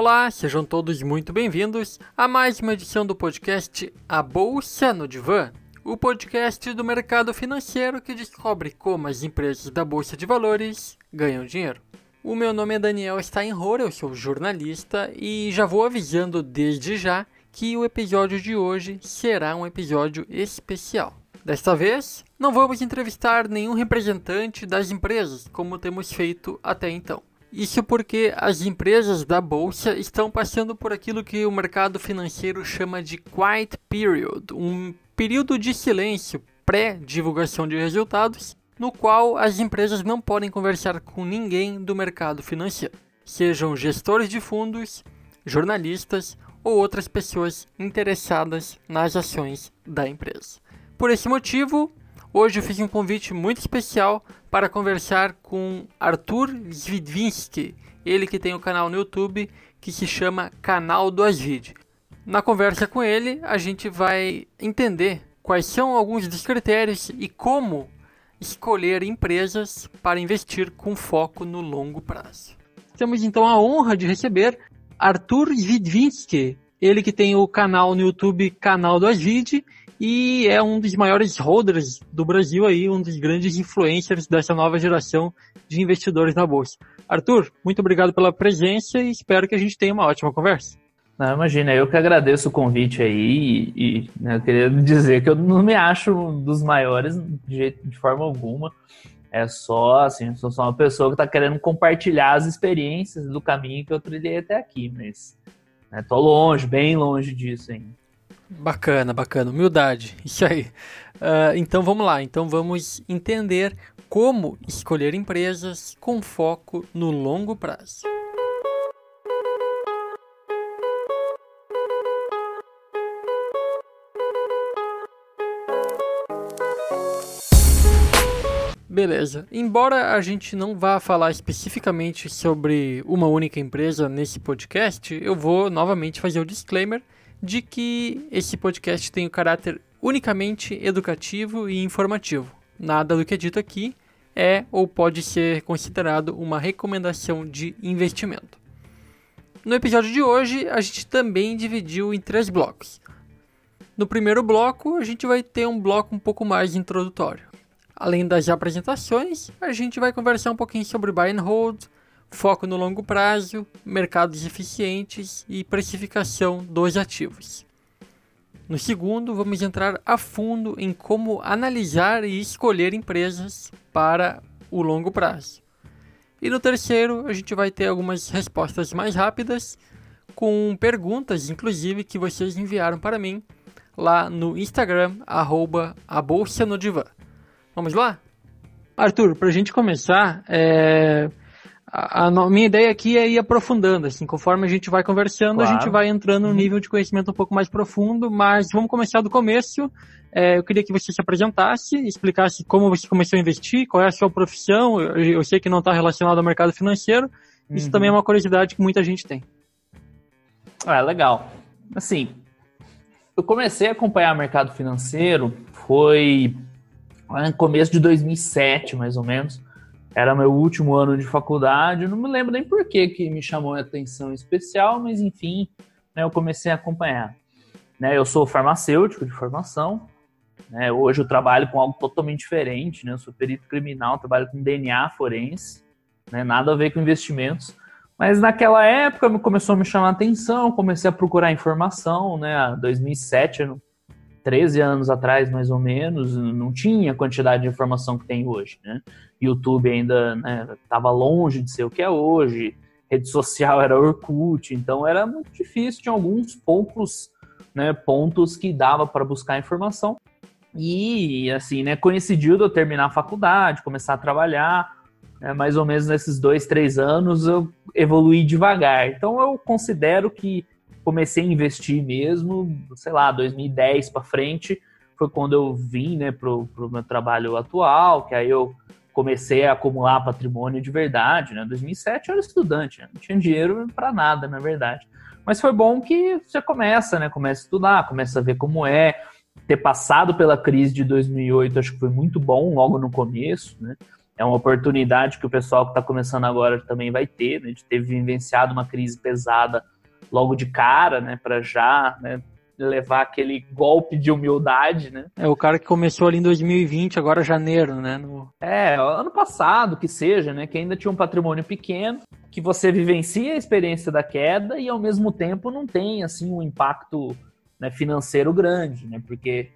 Olá, sejam todos muito bem-vindos a mais uma edição do podcast A Bolsa no Divã, o podcast do mercado financeiro que descobre como as empresas da Bolsa de Valores ganham dinheiro. O meu nome é Daniel Steinrohr, eu sou jornalista e já vou avisando desde já que o episódio de hoje será um episódio especial. Desta vez, não vamos entrevistar nenhum representante das empresas, como temos feito até então. Isso porque as empresas da bolsa estão passando por aquilo que o mercado financeiro chama de quiet period, um período de silêncio pré-divulgação de resultados, no qual as empresas não podem conversar com ninguém do mercado financeiro, sejam gestores de fundos, jornalistas ou outras pessoas interessadas nas ações da empresa. Por esse motivo, hoje eu fiz um convite muito especial para conversar com Arthur Zvidvinsky, ele que tem o um canal no YouTube que se chama Canal do Asvid. Na conversa com ele, a gente vai entender quais são alguns dos critérios e como escolher empresas para investir com foco no longo prazo. Temos então a honra de receber Arthur Zvidvinsky, ele que tem o canal no YouTube Canal do Asvid e é um dos maiores holders do Brasil aí, um dos grandes influencers dessa nova geração de investidores na bolsa. Arthur, muito obrigado pela presença e espero que a gente tenha uma ótima conversa. Não, imagina, eu que agradeço o convite aí e, e né, eu queria dizer que eu não me acho um dos maiores de, jeito, de forma alguma. É só, assim, sou só uma pessoa que está querendo compartilhar as experiências do caminho que eu trilhei até aqui, mas né, tô longe, bem longe disso ainda. Bacana, bacana. Humildade. Isso aí. Uh, então vamos lá. Então vamos entender como escolher empresas com foco no longo prazo. Beleza. Embora a gente não vá falar especificamente sobre uma única empresa nesse podcast, eu vou novamente fazer o disclaimer de que esse podcast tem o caráter unicamente educativo e informativo. Nada do que é dito aqui é ou pode ser considerado uma recomendação de investimento. No episódio de hoje, a gente também dividiu em três blocos. No primeiro bloco, a gente vai ter um bloco um pouco mais introdutório. Além das apresentações, a gente vai conversar um pouquinho sobre buy and hold, foco no longo prazo, mercados eficientes e precificação dos ativos. No segundo, vamos entrar a fundo em como analisar e escolher empresas para o longo prazo. E no terceiro, a gente vai ter algumas respostas mais rápidas, com perguntas, inclusive, que vocês enviaram para mim lá no Instagram, arroba a Bolsa no Divã. Vamos lá? Arthur, para a gente começar, é a, a, minha ideia aqui é ir aprofundando, assim, conforme a gente vai conversando, claro. a gente vai entrando num uhum. nível de conhecimento um pouco mais profundo, mas vamos começar do começo. É, eu queria que você se apresentasse, explicasse como você começou a investir, qual é a sua profissão. Eu, eu sei que não está relacionado ao mercado financeiro. Isso uhum. também é uma curiosidade que muita gente tem. Ah, legal. Assim, eu comecei a acompanhar o mercado financeiro foi no começo de 2007, mais ou menos era meu último ano de faculdade, eu não me lembro nem por que, que me chamou a atenção especial, mas enfim, né, eu comecei a acompanhar. Né, eu sou farmacêutico de formação, né, hoje eu trabalho com algo totalmente diferente, né, eu sou perito criminal, trabalho com DNA forense, né, nada a ver com investimentos, mas naquela época começou a me chamar a atenção, comecei a procurar informação, né, 2007, 13 anos atrás, mais ou menos, não tinha a quantidade de informação que tem hoje, né? YouTube ainda estava né, longe de ser o que é hoje, rede social era Orkut, então era muito difícil, tinha alguns poucos né, pontos que dava para buscar informação. E, assim, né, coincidiu de eu terminar a faculdade, começar a trabalhar, né, mais ou menos nesses dois, três anos eu evoluí devagar. Então eu considero que comecei a investir mesmo, sei lá, 2010 para frente, foi quando eu vim, né, pro, meu trabalho atual, que aí eu comecei a acumular patrimônio de verdade, né? 2007 eu era estudante, né? não tinha dinheiro para nada, na verdade. Mas foi bom que você começa, né? Começa a estudar, começa a ver como é. Ter passado pela crise de 2008 acho que foi muito bom logo no começo, né? é uma oportunidade que o pessoal que está começando agora também vai ter, né, de ter vivenciado uma crise pesada logo de cara, né, para já né, levar aquele golpe de humildade, né? É o cara que começou ali em 2020, agora janeiro, né? No... É, ano passado, que seja, né? Que ainda tinha um patrimônio pequeno, que você vivencia a experiência da queda e ao mesmo tempo não tem assim um impacto né, financeiro grande, né? Porque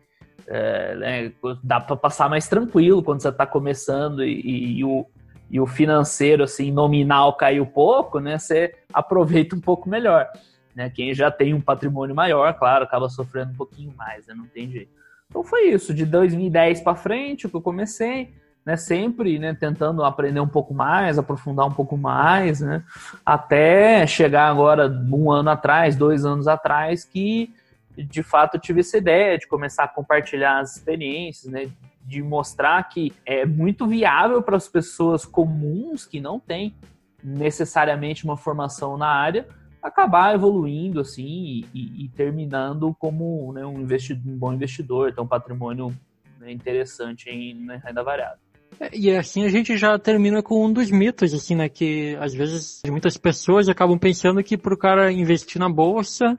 é, né, dá para passar mais tranquilo quando você está começando e, e, e, o, e o financeiro assim nominal caiu pouco, né? Você aproveita um pouco melhor. Né? Quem já tem um patrimônio maior, claro, acaba sofrendo um pouquinho mais, né? não tem jeito. Então foi isso, de 2010 para frente, o que eu comecei, né, sempre né, tentando aprender um pouco mais, aprofundar um pouco mais, né, até chegar agora um ano atrás, dois anos atrás, que de fato eu tive essa ideia de começar a compartilhar as experiências, né, de mostrar que é muito viável para as pessoas comuns que não têm necessariamente uma formação na área, acabar evoluindo assim e, e terminando como né, um, investidor, um bom investidor, ter um patrimônio né, interessante em renda variável. É, e assim a gente já termina com um dos mitos, assim, né? Que às vezes muitas pessoas acabam pensando que para o cara investir na bolsa,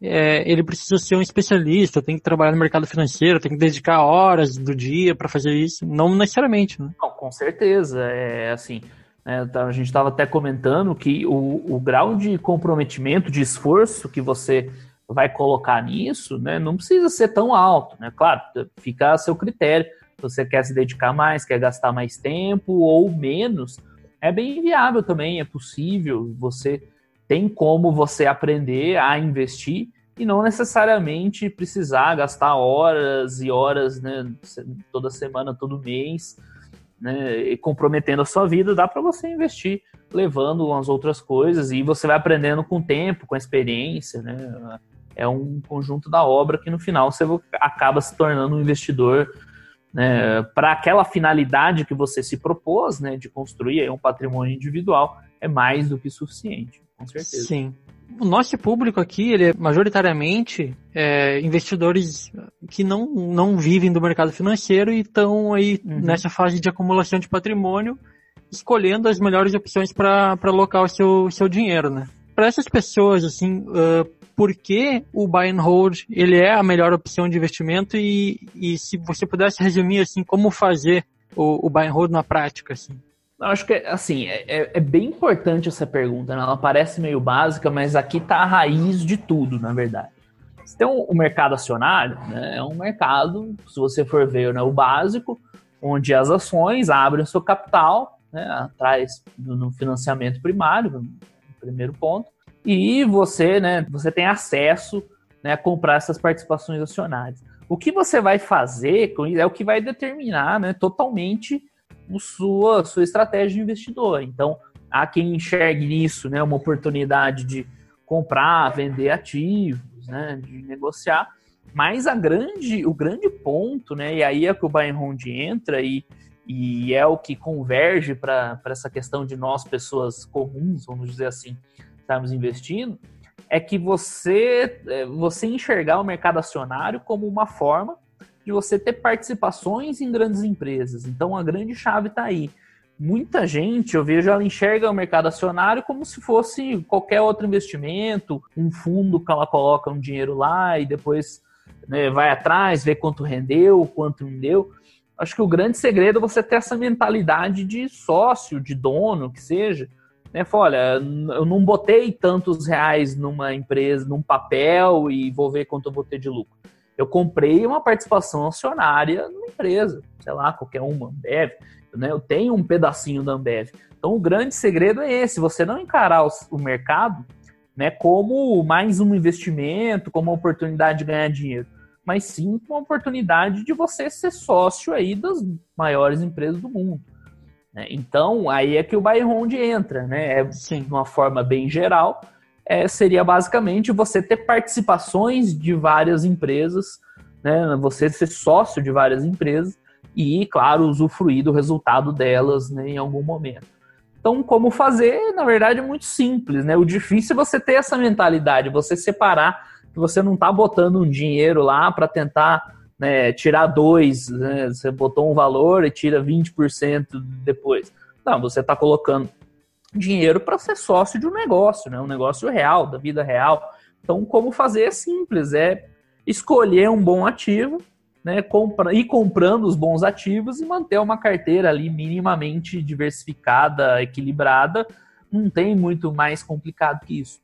é, ele precisa ser um especialista, tem que trabalhar no mercado financeiro, tem que dedicar horas do dia para fazer isso. Não necessariamente, né? Não, com certeza. É assim? Tá, a gente estava até comentando que o, o grau de comprometimento, de esforço que você vai colocar nisso, né, não precisa ser tão alto, né? Claro, fica a seu critério. Se você quer se dedicar mais, quer gastar mais tempo ou menos, é bem viável também, é possível. Você tem como você aprender a investir e não necessariamente precisar gastar horas e horas, né, toda semana, todo mês, né, comprometendo a sua vida, dá para você investir levando umas outras coisas e você vai aprendendo com o tempo, com a experiência, né? É um conjunto da obra que no final você acaba se tornando um investidor né, para aquela finalidade que você se propôs, né, de construir um patrimônio individual, é mais do que suficiente, com certeza. Sim o nosso público aqui, ele é majoritariamente é, investidores que não, não vivem do mercado financeiro e estão aí uhum. nessa fase de acumulação de patrimônio, escolhendo as melhores opções para alocar o seu, seu dinheiro, né? Para essas pessoas, assim, uh, por que o buy and hold ele é a melhor opção de investimento e, e se você pudesse resumir, assim, como fazer o, o buy and hold na prática, assim? Eu acho que, assim, é, é, é, bem importante essa pergunta, né? Ela parece meio básica, mas aqui está a raiz de tudo, na verdade. Tem o mercado acionário, né? É um mercado, se você for ver né, o básico, onde as ações abrem o seu capital, né, atrás do, no financiamento primário, primeiro ponto, e você, né, você tem acesso né, a comprar essas participações acionárias. O que você vai fazer é o que vai determinar né, totalmente sua, sua estratégia de investidor. Então, há quem enxergue nisso né, uma oportunidade de comprar, vender ativos, né, de negociar. Mas a grande, o grande ponto, né, e aí é que o buy and hold entra e, e é o que converge para essa questão de nós, pessoas comuns, vamos dizer assim, estarmos investindo, é que você, é, você enxergar o mercado acionário como uma forma de você ter participações em grandes empresas. Então a grande chave está aí. Muita gente, eu vejo, ela enxerga o mercado acionário como se fosse qualquer outro investimento, um fundo que ela coloca um dinheiro lá e depois né, vai atrás, vê quanto rendeu, quanto não deu. Acho que o grande segredo é você ter essa mentalidade de sócio, de dono, que seja. Né? Fala, olha, eu não botei tantos reais numa empresa, num papel e vou ver quanto eu vou ter de lucro eu comprei uma participação acionária numa empresa, sei lá, qualquer uma, Ambev, né? eu tenho um pedacinho da Ambev. Então o grande segredo é esse, você não encarar o, o mercado né, como mais um investimento, como uma oportunidade de ganhar dinheiro, mas sim uma oportunidade de você ser sócio aí das maiores empresas do mundo. Né? Então, aí é que o buy hold entra, né? É sim. de uma forma bem geral, é, seria basicamente você ter participações de várias empresas, né, você ser sócio de várias empresas e, claro, usufruir do resultado delas né, em algum momento. Então, como fazer, na verdade, é muito simples. Né? O difícil é você ter essa mentalidade, você separar que você não está botando um dinheiro lá para tentar né, tirar dois, né, você botou um valor e tira 20% depois. Não, você está colocando dinheiro para ser sócio de um negócio, né, um negócio real, da vida real. Então, como fazer é simples, é escolher um bom ativo, né, compra, ir comprando os bons ativos e manter uma carteira ali minimamente diversificada, equilibrada. Não tem muito mais complicado que isso.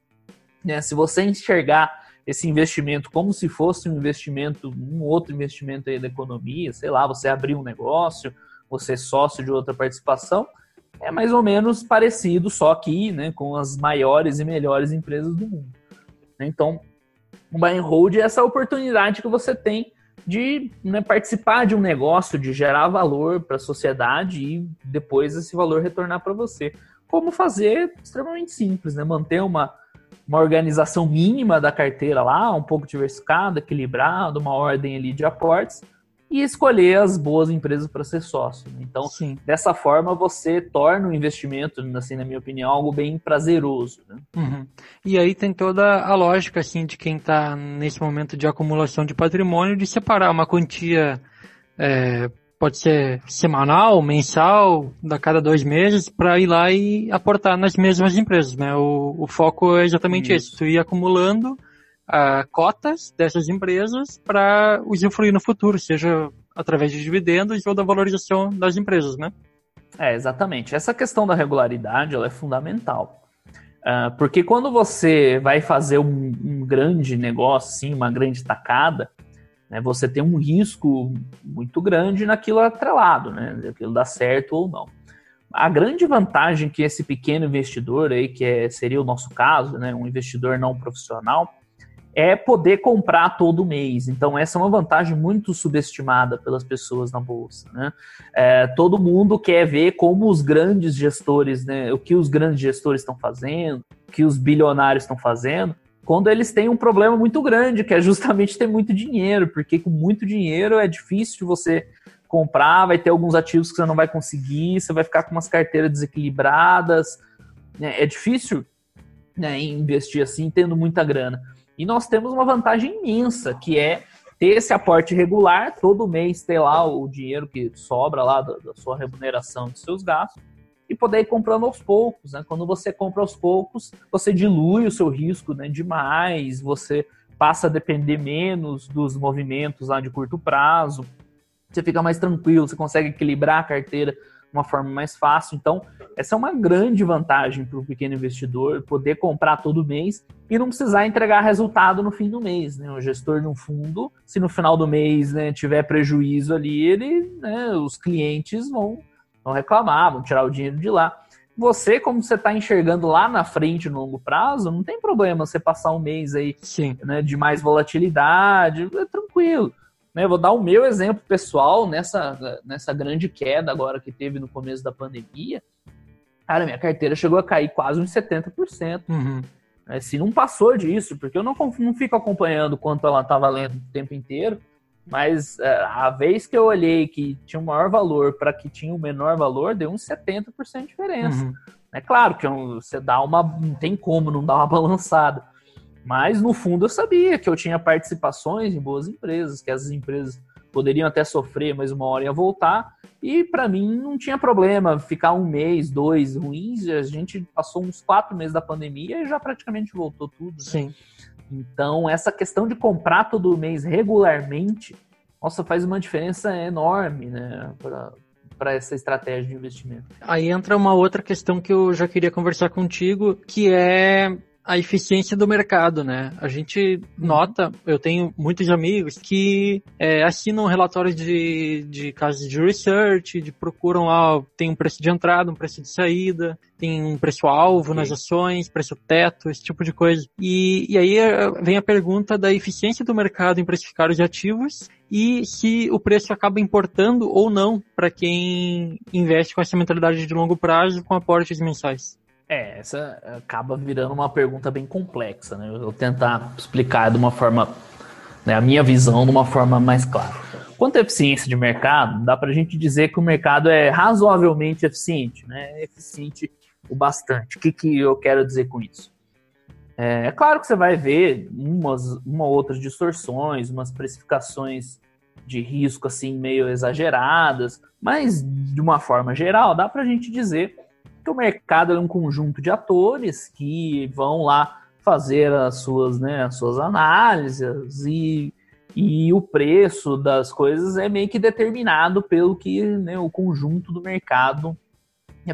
Né? Se você enxergar esse investimento como se fosse um investimento, um outro investimento aí da economia, sei lá, você abrir um negócio, você é sócio de outra participação, é mais ou menos parecido, só que né, com as maiores e melhores empresas do mundo. Então, o buy and hold é essa oportunidade que você tem de né, participar de um negócio, de gerar valor para a sociedade e depois esse valor retornar para você. Como fazer extremamente simples, né? Manter uma uma organização mínima da carteira lá, um pouco diversificada, equilibrada, uma ordem ali de aportes e escolher as boas empresas para ser sócio. Né? Então, Sim. dessa forma, você torna o investimento, assim, na minha opinião, algo bem prazeroso. Né? Uhum. E aí tem toda a lógica, assim, de quem está nesse momento de acumulação de patrimônio, de separar uma quantia é, pode ser semanal, mensal, da cada dois meses, para ir lá e aportar nas mesmas empresas, né? O, o foco é exatamente Isso. esse, tu ir acumulando uh, cotas dessas empresas para usufruir no futuro, seja através de dividendos ou da valorização das empresas, né? É, exatamente. Essa questão da regularidade, ela é fundamental. Uh, porque quando você vai fazer um, um grande negócio, assim, uma grande tacada, né, você tem um risco muito grande naquilo atrelado, né, aquilo dar certo ou não. A grande vantagem que esse pequeno investidor aí, que é, seria o nosso caso, né, um investidor não profissional, é poder comprar todo mês. Então, essa é uma vantagem muito subestimada pelas pessoas na bolsa. Né? É, todo mundo quer ver como os grandes gestores, né, o que os grandes gestores estão fazendo, o que os bilionários estão fazendo, quando eles têm um problema muito grande, que é justamente ter muito dinheiro, porque com muito dinheiro é difícil de você comprar, vai ter alguns ativos que você não vai conseguir, você vai ficar com umas carteiras desequilibradas, né? é difícil né, investir assim, tendo muita grana. E nós temos uma vantagem imensa, que é ter esse aporte regular, todo mês ter lá o dinheiro que sobra lá da, da sua remuneração dos seus gastos, e poder ir comprando aos poucos. Né? Quando você compra aos poucos, você dilui o seu risco né, demais, você passa a depender menos dos movimentos lá de curto prazo, você fica mais tranquilo, você consegue equilibrar a carteira uma forma mais fácil. Então, essa é uma grande vantagem para o pequeno investidor, poder comprar todo mês e não precisar entregar resultado no fim do mês. Né? O gestor de um fundo, se no final do mês né, tiver prejuízo ali, ele, né, os clientes vão não reclamar, vão tirar o dinheiro de lá. Você, como você está enxergando lá na frente no longo prazo, não tem problema você passar um mês aí né, de mais volatilidade, é tranquilo. Né, vou dar o meu exemplo pessoal nessa, nessa grande queda agora que teve no começo da pandemia. Cara, minha carteira chegou a cair quase uns 70%. Uhum. É, se não passou disso, porque eu não, não fico acompanhando quanto ela está valendo o tempo inteiro. Mas é, a vez que eu olhei que tinha um maior valor para que tinha um menor valor, deu uns 70% de diferença. Uhum. É claro que você dá uma. Não tem como não dar uma balançada. Mas no fundo eu sabia que eu tinha participações em boas empresas, que essas empresas poderiam até sofrer, mas uma hora ia voltar. E para mim não tinha problema ficar um mês, dois ruins. A gente passou uns quatro meses da pandemia e já praticamente voltou tudo. Né? Sim. Então, essa questão de comprar todo mês regularmente, nossa, faz uma diferença enorme, né, para essa estratégia de investimento. Aí entra uma outra questão que eu já queria conversar contigo, que é a eficiência do mercado, né? A gente nota, eu tenho muitos amigos que é, assinam relatórios de, de casas de research, de procuram lá, tem um preço de entrada, um preço de saída, tem um preço-alvo nas ações, preço-teto, esse tipo de coisa. E, e aí é, vem a pergunta da eficiência do mercado em precificar os ativos e se o preço acaba importando ou não para quem investe com essa mentalidade de longo prazo com aportes mensais. É, essa acaba virando uma pergunta bem complexa, né? Eu vou tentar explicar de uma forma, né, a minha visão de uma forma mais clara. Quanto à eficiência de mercado, dá para a gente dizer que o mercado é razoavelmente eficiente, né? É eficiente o bastante. O que, que eu quero dizer com isso? É, é claro que você vai ver umas uma outras distorções, umas precificações de risco assim meio exageradas, mas de uma forma geral dá para a gente dizer que o mercado é um conjunto de atores que vão lá fazer as suas, né, as suas análises e, e o preço das coisas é meio que determinado pelo que né, o conjunto do mercado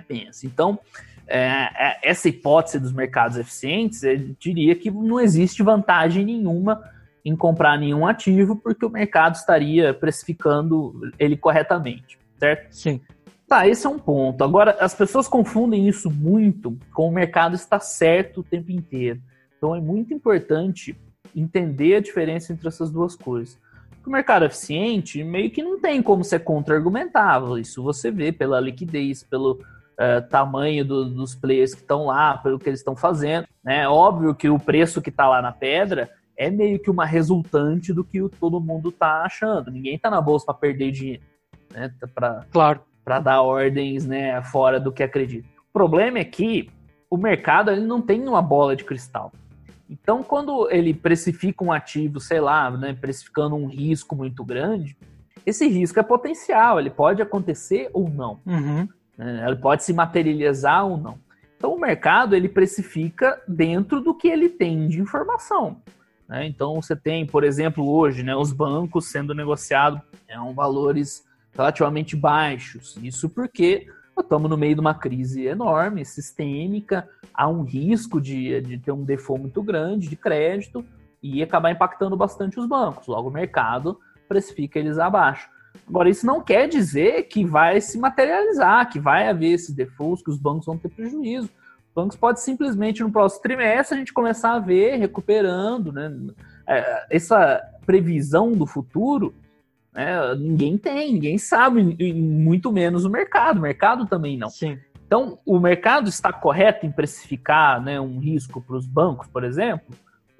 pensa. Então, é, é, essa hipótese dos mercados eficientes, eu diria que não existe vantagem nenhuma em comprar nenhum ativo, porque o mercado estaria precificando ele corretamente, certo? Sim. Tá, esse é um ponto. Agora, as pessoas confundem isso muito com o mercado estar certo o tempo inteiro. Então, é muito importante entender a diferença entre essas duas coisas. O mercado eficiente meio que não tem como ser contra-argumentável. Isso você vê pela liquidez, pelo uh, tamanho do, dos players que estão lá, pelo que eles estão fazendo. É né? óbvio que o preço que está lá na pedra é meio que uma resultante do que todo mundo está achando. Ninguém está na bolsa para perder dinheiro, né? Para claro. Dar ordens né, fora do que acredita. O problema é que o mercado ele não tem uma bola de cristal. Então, quando ele precifica um ativo, sei lá, né, precificando um risco muito grande, esse risco é potencial, ele pode acontecer ou não. Uhum. Né, ele pode se materializar ou não. Então, o mercado ele precifica dentro do que ele tem de informação. Né? Então você tem, por exemplo, hoje, né, os bancos sendo negociados é, um valores relativamente baixos. Isso porque estamos no meio de uma crise enorme, sistêmica, há um risco de, de ter um default muito grande de crédito e acabar impactando bastante os bancos. Logo, o mercado precifica eles abaixo. Agora, isso não quer dizer que vai se materializar, que vai haver esses defaults, que os bancos vão ter prejuízo bancos pode simplesmente no próximo trimestre a gente começar a ver recuperando, né? É, essa previsão do futuro, né, ninguém tem, ninguém sabe, muito menos o mercado. O mercado também não. Sim. Então, o mercado está correto em precificar né, um risco para os bancos, por exemplo?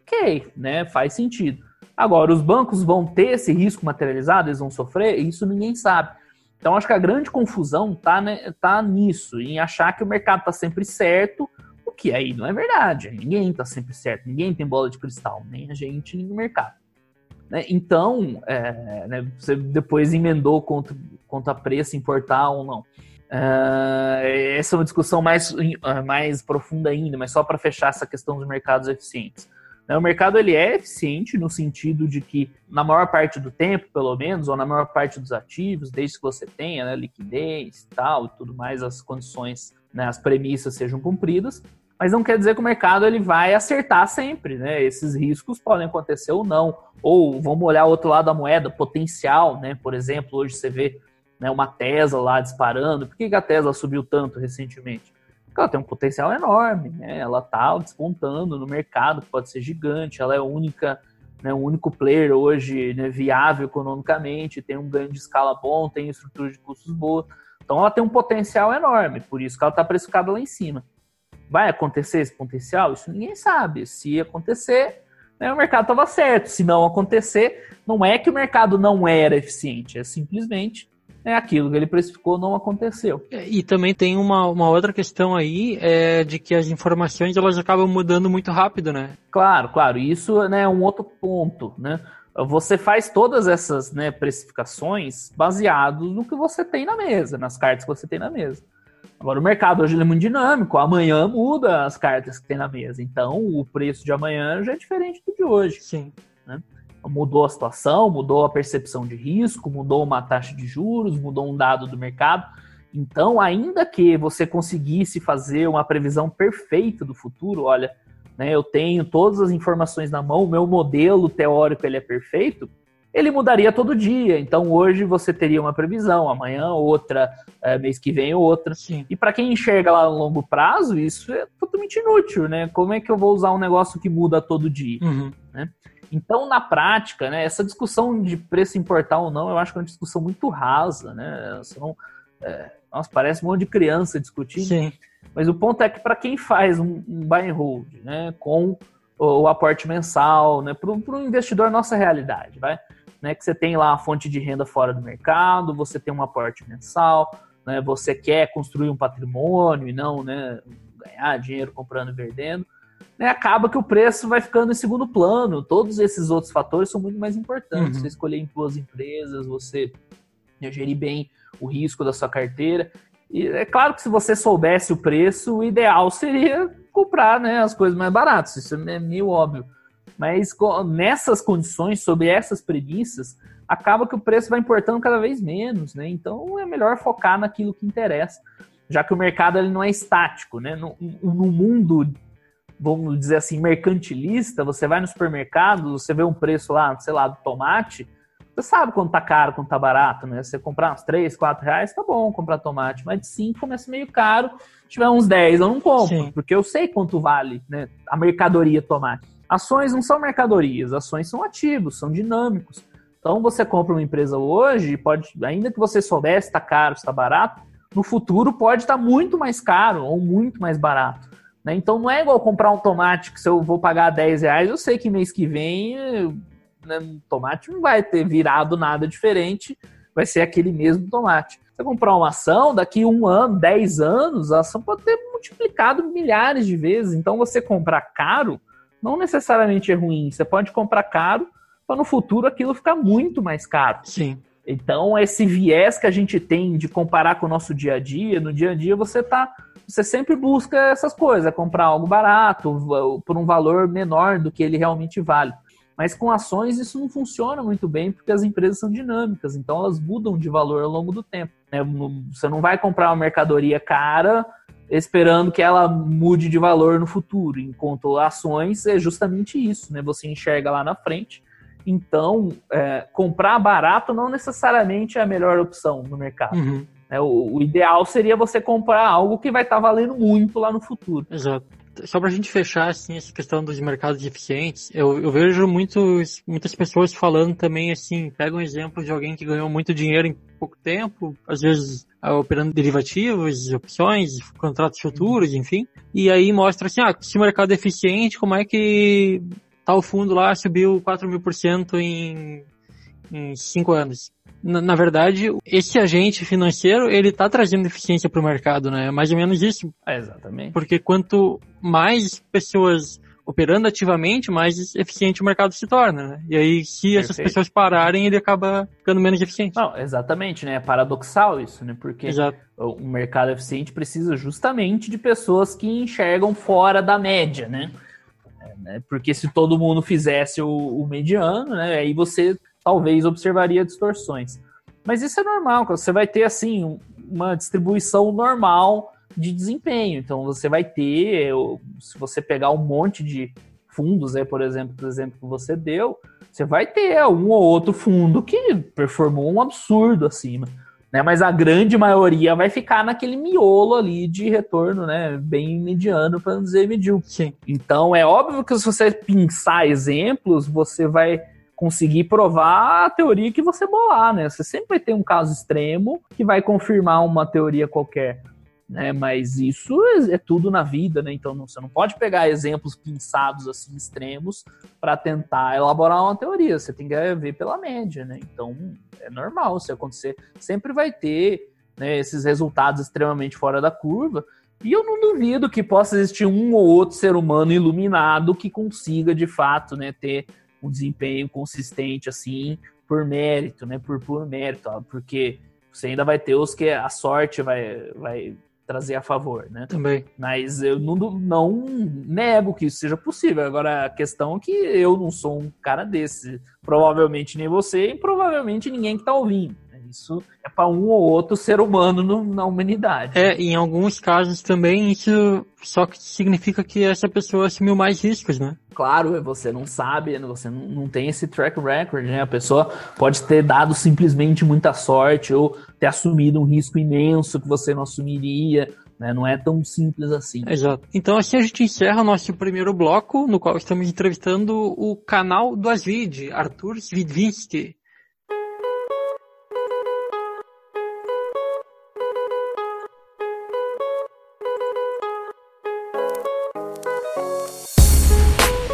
Ok, né, faz sentido. Agora, os bancos vão ter esse risco materializado, eles vão sofrer? Isso ninguém sabe. Então, acho que a grande confusão tá, né, tá nisso, em achar que o mercado está sempre certo, o que aí não é verdade. Ninguém está sempre certo, ninguém tem bola de cristal, nem a gente, nem o mercado. Né? Então, é, né, você depois emendou contra, contra preço importar ou não. É, essa é uma discussão mais, mais profunda ainda, mas só para fechar essa questão dos mercados eficientes. Né, o mercado ele é eficiente no sentido de que, na maior parte do tempo, pelo menos, ou na maior parte dos ativos, desde que você tenha né, liquidez e tal, e tudo mais, as condições, né, as premissas sejam cumpridas, mas não quer dizer que o mercado ele vai acertar sempre, né? Esses riscos podem acontecer ou não. Ou vamos olhar o outro lado da moeda, potencial, né? Por exemplo, hoje você vê né, uma Tesla lá disparando. Por que a Tesla subiu tanto recentemente? ela tem um potencial enorme, né? Ela está despontando no mercado, que pode ser gigante, ela é única, né, o único player hoje né, viável economicamente, tem um ganho de escala bom, tem estrutura de custos boa. Então ela tem um potencial enorme, por isso que ela está precificada lá em cima. Vai acontecer esse potencial? Isso ninguém sabe. Se acontecer, né, o mercado estava certo. Se não acontecer, não é que o mercado não era eficiente, é simplesmente é aquilo que ele precificou não aconteceu. É, e também tem uma, uma outra questão aí, é, de que as informações elas acabam mudando muito rápido, né? Claro, claro. Isso né, é um outro ponto, né? Você faz todas essas né, precificações baseado no que você tem na mesa, nas cartas que você tem na mesa. Agora, o mercado hoje é muito dinâmico, amanhã muda as cartas que tem na mesa. Então, o preço de amanhã já é diferente do de hoje. Sim. Né? mudou a situação, mudou a percepção de risco, mudou uma taxa de juros, mudou um dado do mercado. Então, ainda que você conseguisse fazer uma previsão perfeita do futuro, olha, né, eu tenho todas as informações na mão, meu modelo teórico ele é perfeito, ele mudaria todo dia. Então, hoje você teria uma previsão, amanhã outra, é, mês que vem outra. Sim. E para quem enxerga lá no longo prazo, isso é totalmente inútil, né? Como é que eu vou usar um negócio que muda todo dia? Uhum. Né? Então, na prática, né, essa discussão de preço importar ou não, eu acho que é uma discussão muito rasa, né? Não, é, nossa, parece um monte de criança discutindo. Sim. Mas o ponto é que para quem faz um, um buy and hold, né, com o, o aporte mensal, né, para o investidor nossa realidade, vai, né, que você tem lá a fonte de renda fora do mercado, você tem um aporte mensal, né, você quer construir um patrimônio e não, né, ganhar dinheiro comprando e vendendo né, acaba que o preço vai ficando em segundo plano. Todos esses outros fatores são muito mais importantes. Uhum. Você escolher em boas empresas, você gerir bem o risco da sua carteira. E é claro que se você soubesse o preço, o ideal seria comprar né, as coisas mais baratas. Isso é meio óbvio. Mas nessas condições, sob essas premissas, acaba que o preço vai importando cada vez menos, né? Então é melhor focar naquilo que interessa, já que o mercado ele não é estático, né? No, no mundo, vamos dizer assim, mercantilista, você vai no supermercado, você vê um preço lá, sei lá, do tomate, você sabe quando tá caro, quando tá barato, né? Você comprar uns 3, 4 reais, tá bom comprar tomate, mas de 5 começa meio caro, se tiver uns 10 eu não compro, Sim. porque eu sei quanto vale né, a mercadoria tomate. Ações não são mercadorias, ações são ativos, são dinâmicos. Então você compra uma empresa hoje, pode, ainda que você soubesse está caro, está barato, no futuro pode estar tá muito mais caro ou muito mais barato. Né? Então não é igual comprar um tomate que se eu vou pagar 10 reais, eu sei que mês que vem né, o tomate não vai ter virado nada diferente, vai ser aquele mesmo tomate. Você comprar uma ação, daqui um ano, 10 anos, a ação pode ter multiplicado milhares de vezes. Então você comprar caro não necessariamente é ruim. Você pode comprar caro para no futuro aquilo ficar muito mais caro. Sim. Então, esse viés que a gente tem de comparar com o nosso dia a dia, no dia a dia você tá. Você sempre busca essas coisas, comprar algo barato, por um valor menor do que ele realmente vale. Mas com ações isso não funciona muito bem porque as empresas são dinâmicas, então elas mudam de valor ao longo do tempo. Né? Você não vai comprar uma mercadoria cara esperando que ela mude de valor no futuro, enquanto ações é justamente isso, né? Você enxerga lá na frente então, é, comprar barato não necessariamente é a melhor opção no mercado. Uhum. É, o, o, ideal seria você comprar algo que vai estar tá valendo muito lá no futuro. Exato. Só para a gente fechar assim, essa questão dos mercados eficientes, eu, eu vejo muitos, muitas pessoas falando também assim, pega um exemplo de alguém que ganhou muito dinheiro em pouco tempo, às vezes ah, operando derivativos, opções, contratos futuros, enfim, e aí mostra assim, ah, se o mercado é eficiente, como é que tal fundo lá subiu 4 mil por cento em, em 5 anos. Na, na, verdade, esse agente financeiro, ele está trazendo eficiência para o mercado, né? É mais ou menos isso. É, exatamente. Porque quanto mais pessoas operando ativamente, mais eficiente o mercado se torna, né? E aí, se Perfeito. essas pessoas pararem, ele acaba ficando menos eficiente. Não, exatamente, né? É paradoxal isso, né? Porque Exato. o mercado eficiente precisa justamente de pessoas que enxergam fora da média, né? né? Porque se todo mundo fizesse o, o mediano, né, aí você talvez observaria distorções. Mas isso é normal, você vai ter assim uma distribuição normal de desempenho. Então você vai ter, se você pegar um monte de fundos, aí, por exemplo, por exemplo que você deu, você vai ter um ou outro fundo que performou um absurdo acima né? Mas a grande maioria vai ficar naquele miolo ali de retorno, né? Bem mediano, para não dizer medíocre. Então é óbvio que se você pensar exemplos, você vai conseguir provar a teoria que você bolar, né? Você sempre vai ter um caso extremo que vai confirmar uma teoria qualquer né? Mas isso é, é tudo na vida, né? Então você não pode pegar exemplos pensados assim extremos para tentar elaborar uma teoria. Você tem que ver pela média, né? Então é normal se acontecer, sempre vai ter né, esses resultados extremamente fora da curva. E eu não duvido que possa existir um ou outro ser humano iluminado que consiga de fato, né, ter um desempenho consistente assim por mérito, né, por por mérito, porque você ainda vai ter os que a sorte vai, vai trazer a favor, né? Também. Mas eu não, não nego que isso seja possível. Agora, a questão é que eu não sou um cara desse. Provavelmente nem você e provavelmente ninguém que tá ouvindo. Isso é para um ou outro ser humano no, na humanidade. É, em alguns casos também isso só que significa que essa pessoa assumiu mais riscos, né? Claro, você não sabe, você não, não tem esse track record, né? A pessoa pode ter dado simplesmente muita sorte ou ter assumido um risco imenso que você não assumiria. Né? Não é tão simples assim. Exato. Então assim a gente encerra o nosso primeiro bloco, no qual estamos entrevistando o canal do Asvid, Arthur Svidvinsky.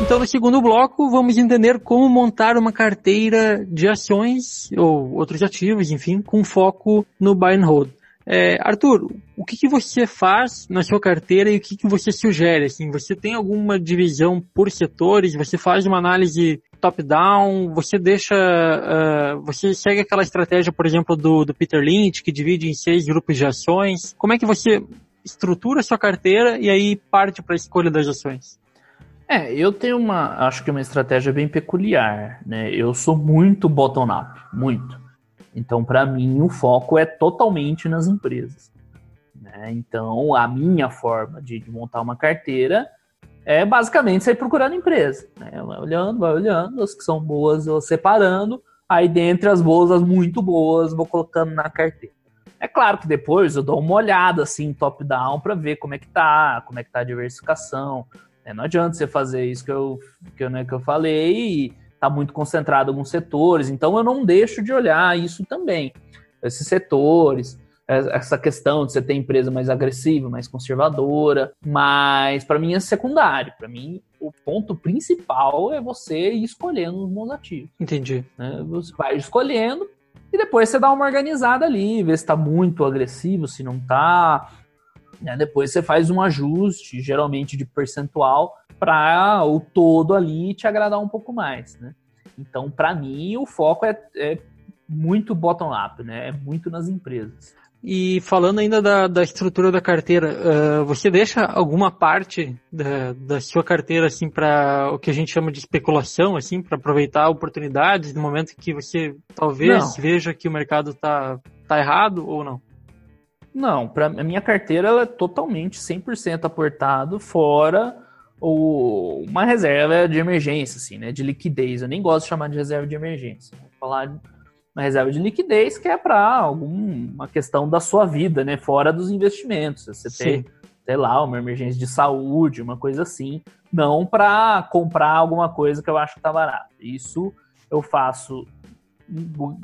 Então, no segundo bloco, vamos entender como montar uma carteira de ações ou outros ativos, enfim, com foco no buy and hold. É, Arthur, o que, que você faz na sua carteira e o que, que você sugere? Assim, você tem alguma divisão por setores? Você faz uma análise top-down? Você deixa, uh, você segue aquela estratégia, por exemplo, do, do Peter Lynch, que divide em seis grupos de ações? Como é que você estrutura a sua carteira e aí parte para a escolha das ações? É, eu tenho uma, acho que uma estratégia bem peculiar, né? Eu sou muito bottom-up, muito. Então, para mim, o foco é totalmente nas empresas. Né? Então, a minha forma de, de, montar uma carteira é basicamente sair procurando empresa. Né? Vai olhando, vai olhando, as que são boas eu separando, aí dentre as boas, as muito boas, vou colocando na carteira. É claro que depois eu dou uma olhada assim, top-down, para ver como é que tá, como é que tá a diversificação, é, não adianta você fazer isso que eu, que eu, né, que eu falei e tá muito concentrado em alguns setores. Então eu não deixo de olhar isso também. Esses setores, essa questão de você ter empresa mais agressiva, mais conservadora, mas para mim é secundário. Para mim, o ponto principal é você ir escolhendo os bons ativos. Entendi. Né? Você vai escolhendo e depois você dá uma organizada ali, vê se está muito agressivo, se não está né? Depois você faz um ajuste, geralmente de percentual, para o todo ali te agradar um pouco mais. Né? Então, para mim, o foco é, é muito bottom-up, né? é muito nas empresas. E falando ainda da, da estrutura da carteira, uh, você deixa alguma parte da, da sua carteira assim para o que a gente chama de especulação, assim, para aproveitar oportunidades no momento que você talvez não. veja que o mercado está tá errado ou não? Não, para a minha carteira ela é totalmente 100% aportado fora o, uma reserva de emergência, assim, né, de liquidez. Eu nem gosto de chamar de reserva de emergência. Vou falar de uma reserva de liquidez que é para alguma questão da sua vida, né, fora dos investimentos. Você Sim. tem, sei lá, uma emergência de saúde, uma coisa assim, não para comprar alguma coisa que eu acho que tá barato. Isso eu faço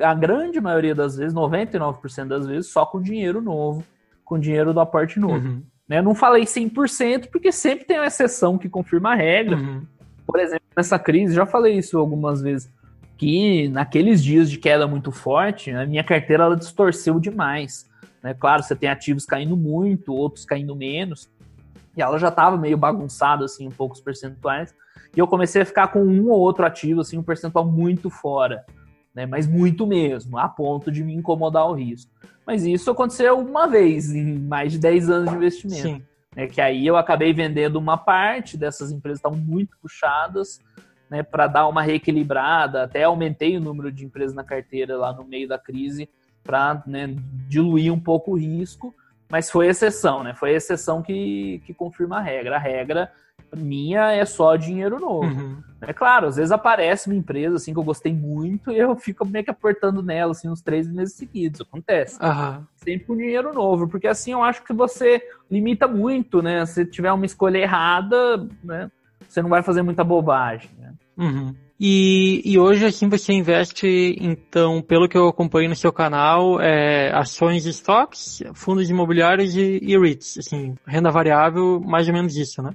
a grande maioria das vezes, 99% das vezes, só com dinheiro novo, com dinheiro do aporte novo. Uhum. Né? Não falei 100%, porque sempre tem uma exceção que confirma a regra. Uhum. Por exemplo, nessa crise, já falei isso algumas vezes, que naqueles dias de queda muito forte, a minha carteira ela distorceu demais. Né? Claro, você tem ativos caindo muito, outros caindo menos, e ela já estava meio bagunçada, assim, um pouco os percentuais, e eu comecei a ficar com um ou outro ativo, assim, um percentual muito fora né? Mas muito mesmo, a ponto de me incomodar o risco. Mas isso aconteceu uma vez em mais de 10 anos de investimento. Sim. Né? Que aí eu acabei vendendo uma parte dessas empresas estavam muito puxadas, né? Para dar uma reequilibrada. Até aumentei o número de empresas na carteira lá no meio da crise para né, diluir um pouco o risco. Mas foi exceção, né? Foi exceção que, que confirma a regra. A regra minha é só dinheiro novo. Uhum. É claro, às vezes aparece uma empresa assim que eu gostei muito e eu fico meio que aportando nela assim uns três meses seguidos. Acontece. Uhum. Sempre com dinheiro novo, porque assim eu acho que você limita muito, né? Se tiver uma escolha errada, né? Você não vai fazer muita bobagem. Né? Uhum. E, e, hoje, assim, você investe, então, pelo que eu acompanho no seu canal, é, ações e estoques, fundos imobiliários e, e REITs, assim, renda variável, mais ou menos isso, né?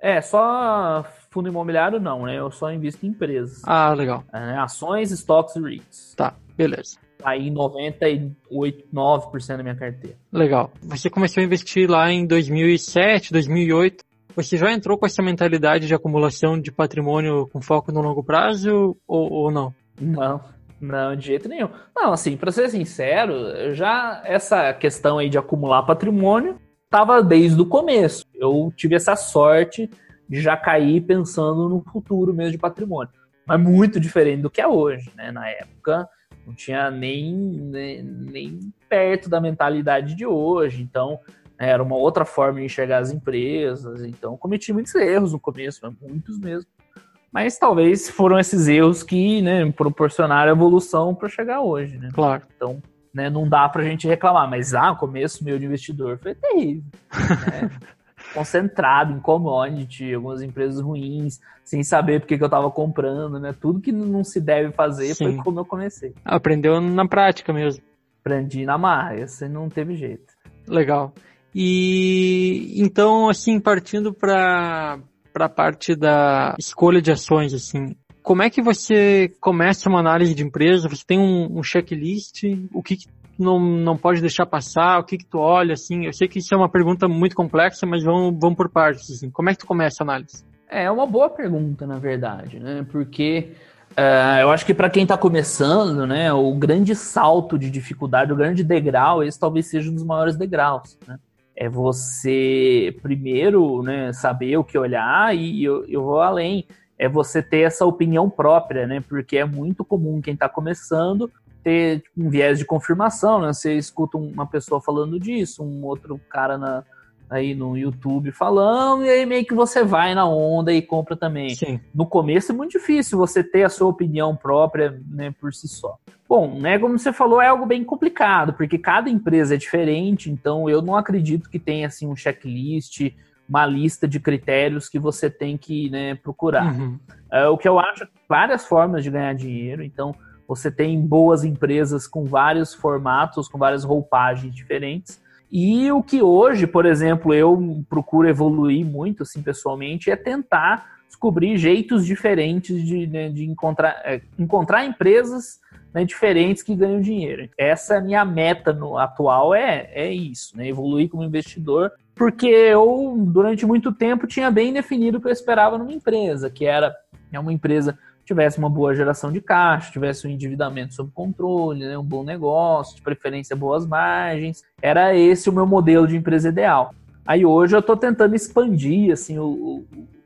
É, só fundo imobiliário não, né? Eu só invisto em empresas. Ah, legal. É, né? ações, estoques e REITs. Tá, beleza. Aí 98, 9% da minha carteira. Legal. Você começou a investir lá em 2007, 2008. Você já entrou com essa mentalidade de acumulação de patrimônio com foco no longo prazo ou, ou não? Não, não, de jeito nenhum. Não, assim, para ser sincero, já essa questão aí de acumular patrimônio estava desde o começo. Eu tive essa sorte de já cair pensando no futuro mesmo de patrimônio. Mas muito diferente do que é hoje, né? Na época não tinha nem, nem, nem perto da mentalidade de hoje. Então, né, era uma outra forma de enxergar as empresas. Então, cometi muitos erros no começo, muitos mesmo. Mas talvez foram esses erros que né, proporcionaram a evolução para chegar hoje, né? Claro. Então, né, não dá pra gente reclamar, mas ah, o começo meu de investidor foi terrível. Né? Concentrado em commodity, algumas empresas ruins, sem saber porque que eu tava comprando, né? Tudo que não se deve fazer Sim. foi como eu comecei. Aprendeu na prática mesmo. Aprendi na marra, esse não teve jeito. Legal. E então, assim, partindo para para a parte da escolha de ações, assim, como é que você começa uma análise de empresa? Você tem um, um checklist? O que, não, não pode deixar passar? O que que tu olha, assim? Eu sei que isso é uma pergunta muito complexa, mas vamos, vamos por partes, assim. Como é que tu começa a análise? É uma boa pergunta, na verdade, né? Porque uh, eu acho que para quem está começando, né, o grande salto de dificuldade, o grande degrau, esse talvez seja um dos maiores degraus, né? É você primeiro, né, saber o que olhar e eu, eu vou além. É você ter essa opinião própria, né? Porque é muito comum quem está começando ter tipo, um viés de confirmação, né? Você escuta uma pessoa falando disso, um outro cara na, aí no YouTube falando, e aí meio que você vai na onda e compra também. Sim. No começo é muito difícil você ter a sua opinião própria, né, por si só. Bom, né, como você falou, é algo bem complicado, porque cada empresa é diferente, então eu não acredito que tenha assim um checklist, uma lista de critérios que você tem que né, procurar. Uhum. É, o que eu acho várias formas de ganhar dinheiro, então você tem boas empresas com vários formatos, com várias roupagens diferentes. E o que hoje, por exemplo, eu procuro evoluir muito, assim, pessoalmente, é tentar descobrir jeitos diferentes de, né, de encontrar, é, encontrar empresas né, diferentes que ganham dinheiro. Essa é a minha meta no atual, é, é isso, né, evoluir como investidor, porque eu, durante muito tempo, tinha bem definido o que eu esperava numa empresa, que era uma empresa tivesse uma boa geração de caixa, tivesse um endividamento sob controle, né, um bom negócio, de preferência boas margens. Era esse o meu modelo de empresa ideal. Aí hoje eu estou tentando expandir assim o,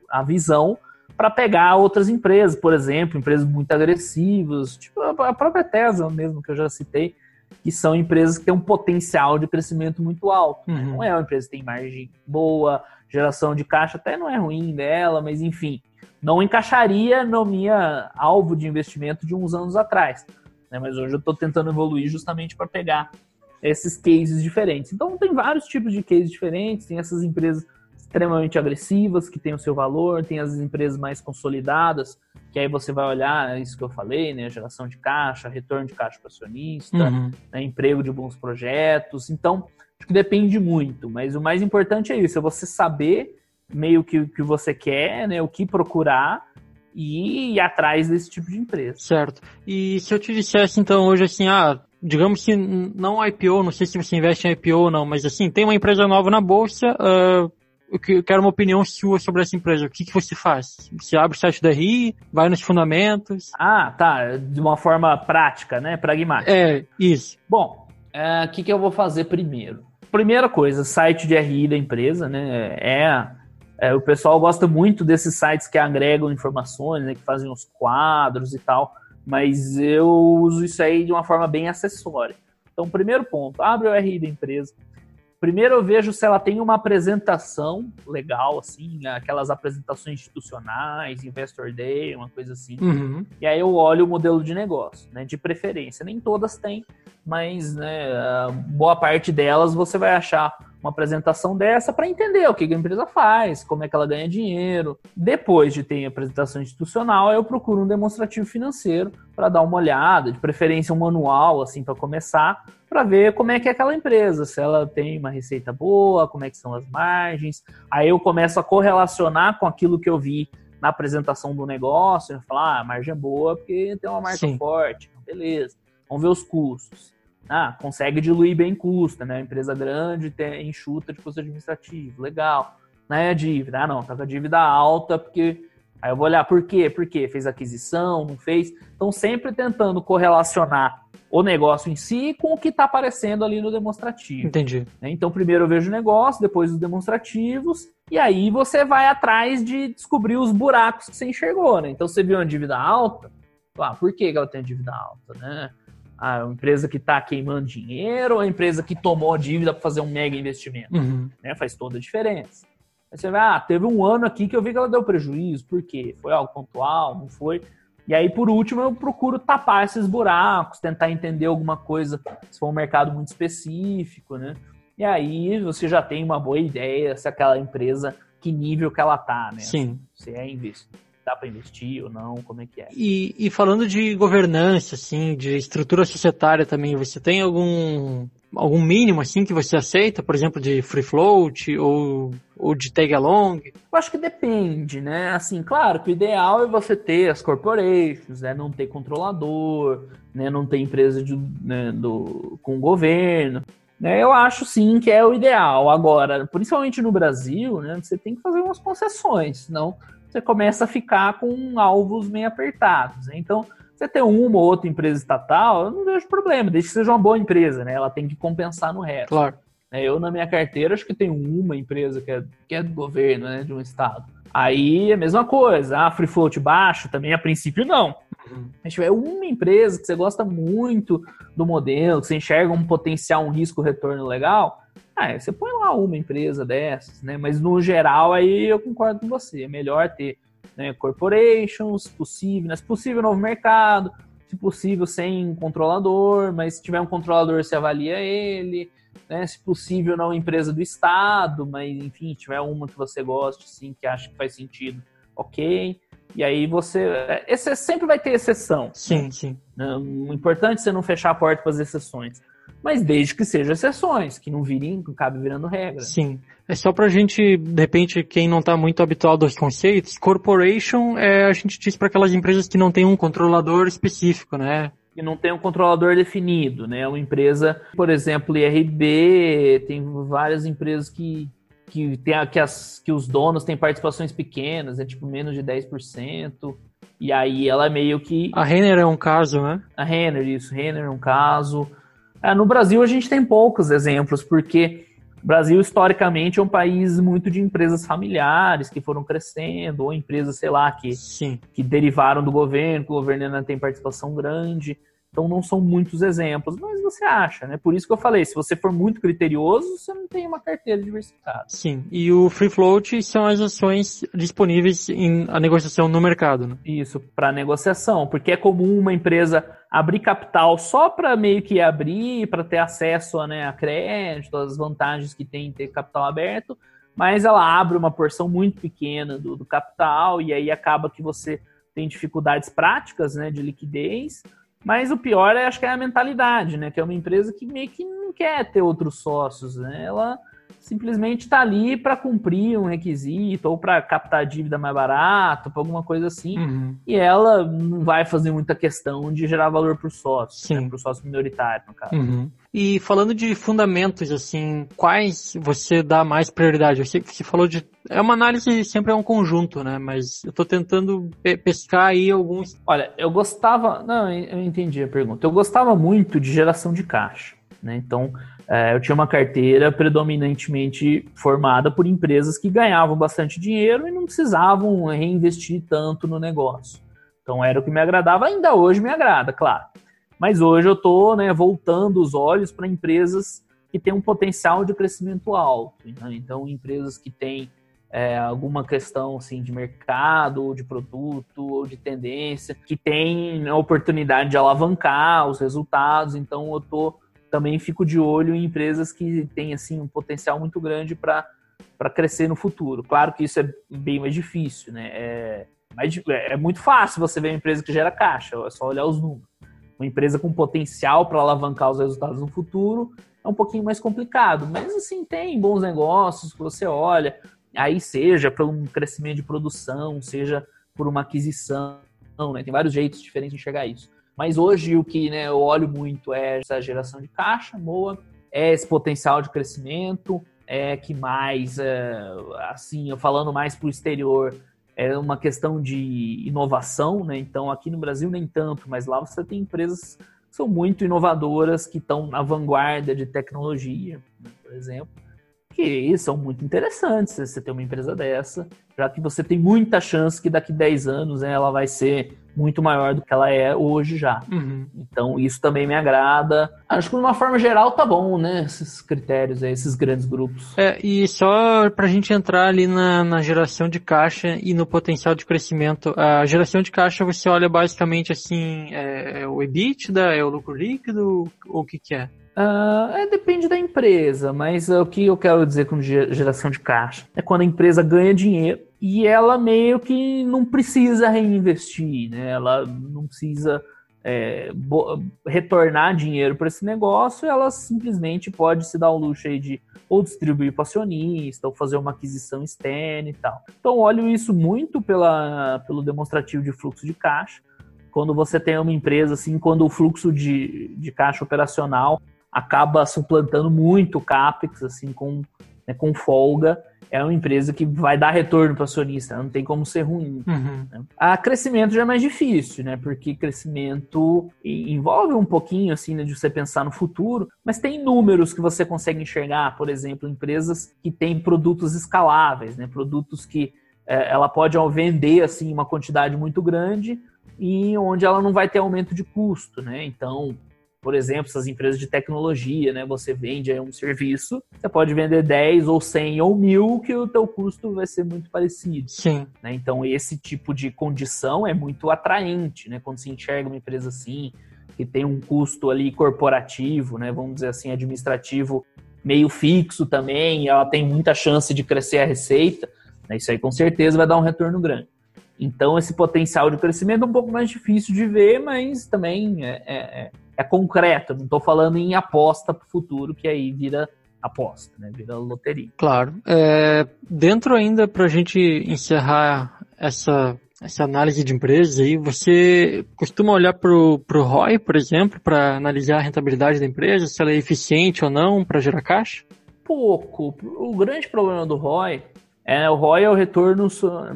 a visão para pegar outras empresas, por exemplo, empresas muito agressivas, tipo a própria Tesla mesmo que eu já citei, que são empresas que têm um potencial de crescimento muito alto. Uhum. Não é uma empresa que tem margem boa, geração de caixa até não é ruim dela, mas enfim, não encaixaria no minha alvo de investimento de uns anos atrás. Né? Mas hoje eu estou tentando evoluir justamente para pegar esses cases diferentes. Então tem vários tipos de cases diferentes, tem essas empresas extremamente agressivas que têm o seu valor, tem as empresas mais consolidadas, que aí você vai olhar é isso que eu falei, né, geração de caixa, retorno de caixa para acionista, uhum. né, emprego de bons projetos. Então, acho que depende muito, mas o mais importante é isso, é você saber meio que o que você quer, né? O que procurar e ir atrás desse tipo de empresa. Certo. E se eu te dissesse então hoje assim, ah, digamos que não IPO, não sei se você investe em IPO ou não, mas assim, tem uma empresa nova na bolsa, uh, eu quero uma opinião sua sobre essa empresa. O que, que você faz? Você abre o site da RI, vai nos fundamentos. Ah, tá. De uma forma prática, né? Pragmática. É, isso. Bom, é, o que, que eu vou fazer primeiro? Primeira coisa, site de RI da empresa, né? É é, o pessoal gosta muito desses sites que agregam informações, né, que fazem os quadros e tal, mas eu uso isso aí de uma forma bem acessória. Então, primeiro ponto, abre o RI da empresa. Primeiro eu vejo se ela tem uma apresentação legal, assim, aquelas apresentações institucionais, Investor Day, uma coisa assim. Uhum. E aí eu olho o modelo de negócio, né? De preferência. Nem todas têm, mas né, boa parte delas você vai achar uma apresentação dessa para entender o que a empresa faz, como é que ela ganha dinheiro. Depois de ter a apresentação institucional, eu procuro um demonstrativo financeiro para dar uma olhada, de preferência um manual assim para começar, para ver como é que é aquela empresa, se ela tem uma receita boa, como é que são as margens. Aí eu começo a correlacionar com aquilo que eu vi na apresentação do negócio, falar, ah, a margem é boa porque tem uma marca Sim. forte, beleza. Vamos ver os custos. Ah, consegue diluir bem custo, né? Empresa grande tem enxuta de custo administrativo, legal. Não é a dívida, ah, não, tá com a dívida alta, porque. Aí eu vou olhar por quê? Por quê? Fez aquisição, não fez? Então, sempre tentando correlacionar o negócio em si com o que está aparecendo ali no demonstrativo. Entendi. Né? Então, primeiro eu vejo o negócio, depois os demonstrativos, e aí você vai atrás de descobrir os buracos que você enxergou, né? Então, você viu uma dívida alta, ah, por que ela tem dívida alta, né? a empresa que está queimando dinheiro ou a empresa que tomou dívida para fazer um mega investimento. Uhum. Né? Faz toda a diferença. Aí você vai, ah, teve um ano aqui que eu vi que ela deu prejuízo, por quê? Foi algo pontual, não foi? E aí, por último, eu procuro tapar esses buracos, tentar entender alguma coisa, se for um mercado muito específico, né? E aí você já tem uma boa ideia se aquela empresa, que nível que ela tá, né? Sim. Se é investido dá para investir ou não, como é que é. E, e falando de governança, assim, de estrutura societária também, você tem algum algum mínimo assim que você aceita, por exemplo, de free float ou, ou de tag along? Eu acho que depende, né? Assim, claro que o ideal é você ter as corporations, né? Não ter controlador, né? Não ter empresa de, né? do, com governo. Né? Eu acho sim que é o ideal. Agora, principalmente no Brasil, né? Você tem que fazer umas concessões, senão você começa a ficar com alvos meio apertados. Né? Então, você ter uma ou outra empresa estatal, eu não vejo problema, desde que seja uma boa empresa, né? Ela tem que compensar no resto. Claro. É, eu, na minha carteira, acho que tenho uma empresa que é, que é do governo, né? De um estado. Aí, a mesma coisa. Ah, free float baixo, também a princípio não. Uhum. Se tiver uma empresa que você gosta muito do modelo, que você enxerga um potencial, um risco, retorno legal, ah, você põe lá uma empresa dessas, né? Mas no geral, aí eu concordo com você. É melhor ter né, corporations, possível, né, se possível novo mercado, se possível sem controlador, mas se tiver um controlador você avalia ele, né, se possível não empresa do estado, mas enfim, tiver uma que você goste, sim, que acha que faz sentido, ok. E aí você, esse sempre vai ter exceção. Sim, sim. Né, o importante é você não fechar a porta para as exceções mas desde que sejam exceções, que não virem, que acabe virando regra. Sim. É só pra gente, de repente, quem não tá muito habituado aos conceitos, corporation é, a gente diz para aquelas empresas que não tem um controlador específico, né? Que não tem um controlador definido, né? Uma empresa, por exemplo, IRB, tem várias empresas que, que, tem, que, as, que os donos têm participações pequenas, é tipo menos de 10%. E aí ela é meio que. A Renner é um caso, né? A Renner, isso, Renner é um caso. É, no Brasil a gente tem poucos exemplos, porque o Brasil historicamente é um país muito de empresas familiares que foram crescendo, ou empresas, sei lá, que, que derivaram do governo, que o governo ainda tem participação grande. Então não são muitos exemplos, mas você acha, né? Por isso que eu falei, se você for muito criterioso, você não tem uma carteira diversificada. Sim, e o free float são as ações disponíveis em a negociação no mercado, né? Isso, para negociação, porque é comum uma empresa abrir capital só para meio que abrir, para ter acesso a, né, a crédito, as vantagens que tem em ter capital aberto, mas ela abre uma porção muito pequena do, do capital e aí acaba que você tem dificuldades práticas, né, de liquidez mas o pior é, acho que é a mentalidade, né? Que é uma empresa que meio que não quer ter outros sócios, né? Ela simplesmente está ali para cumprir um requisito ou para captar dívida mais barato, para alguma coisa assim. Uhum. E ela não vai fazer muita questão de gerar valor para o sócio, né? para o sócio minoritário, no caso. Uhum. E falando de fundamentos, assim, quais você dá mais prioridade? Que você falou de. É uma análise, sempre é um conjunto, né? Mas eu estou tentando pescar aí alguns. Olha, eu gostava. Não, eu entendi a pergunta. Eu gostava muito de geração de caixa. Né? Então, eu tinha uma carteira predominantemente formada por empresas que ganhavam bastante dinheiro e não precisavam reinvestir tanto no negócio. Então, era o que me agradava, ainda hoje me agrada, claro. Mas hoje eu estou né, voltando os olhos para empresas que têm um potencial de crescimento alto. Né? Então, empresas que têm é, alguma questão assim, de mercado, ou de produto, ou de tendência, que têm a oportunidade de alavancar os resultados. Então, eu estou também fico de olho em empresas que têm assim, um potencial muito grande para crescer no futuro. Claro que isso é bem mais difícil, né? É, é muito fácil você ver uma empresa que gera caixa, é só olhar os números uma empresa com potencial para alavancar os resultados no futuro é um pouquinho mais complicado. Mas assim, tem bons negócios que você olha, aí seja para um crescimento de produção, seja por uma aquisição, né? Tem vários jeitos diferentes de enxergar isso. Mas hoje o que né, eu olho muito é essa geração de caixa boa, é esse potencial de crescimento, é que mais, é, assim, falando mais para o exterior, é uma questão de inovação, né? Então aqui no Brasil nem tanto, mas lá você tem empresas que são muito inovadoras, que estão na vanguarda de tecnologia, né? por exemplo, que são muito interessantes você ter uma empresa dessa, já que você tem muita chance que daqui 10 anos né, ela vai ser muito maior do que ela é hoje já. Uhum. Então, isso também me agrada. Acho que de uma forma geral tá bom, né? Esses critérios aí, esses grandes grupos. É, e só pra gente entrar ali na, na geração de caixa e no potencial de crescimento. A geração de caixa você olha basicamente assim, é, é o EBITDA, é o lucro líquido, ou o que que é? Uh, é, depende da empresa, mas uh, o que eu quero dizer com geração de caixa é quando a empresa ganha dinheiro e ela meio que não precisa reinvestir, né? Ela não precisa é, retornar dinheiro para esse negócio, ela simplesmente pode se dar o luxo aí de ou distribuir para acionista, ou fazer uma aquisição externa e tal. Então, olho isso muito pela, pelo demonstrativo de fluxo de caixa. Quando você tem uma empresa, assim, quando o fluxo de, de caixa operacional acaba suplantando muito o CAPEX, assim, com, né, com folga, é uma empresa que vai dar retorno para o acionista, não tem como ser ruim. Uhum. Né? A crescimento já é mais difícil, né? Porque crescimento envolve um pouquinho assim né, de você pensar no futuro, mas tem números que você consegue enxergar, por exemplo, empresas que têm produtos escaláveis, né? Produtos que é, ela pode vender assim uma quantidade muito grande e onde ela não vai ter aumento de custo, né? Então, por exemplo, essas empresas de tecnologia, né? Você vende um serviço, você pode vender 10 ou 100 ou 1000 que o teu custo vai ser muito parecido. Sim. Né? Então, esse tipo de condição é muito atraente, né? Quando se enxerga uma empresa assim, que tem um custo ali corporativo, né? Vamos dizer assim, administrativo meio fixo também, ela tem muita chance de crescer a receita, né? Isso aí com certeza vai dar um retorno grande. Então, esse potencial de crescimento é um pouco mais difícil de ver, mas também é, é, é é concreto, não estou falando em aposta para o futuro, que aí vira aposta, né? Vira loteria. Claro. É, dentro ainda, para a gente encerrar essa, essa análise de empresas aí, você costuma olhar para o ROI, por exemplo, para analisar a rentabilidade da empresa, se ela é eficiente ou não para gerar caixa? Pouco. O grande problema do ROI é o ROI é o retorno,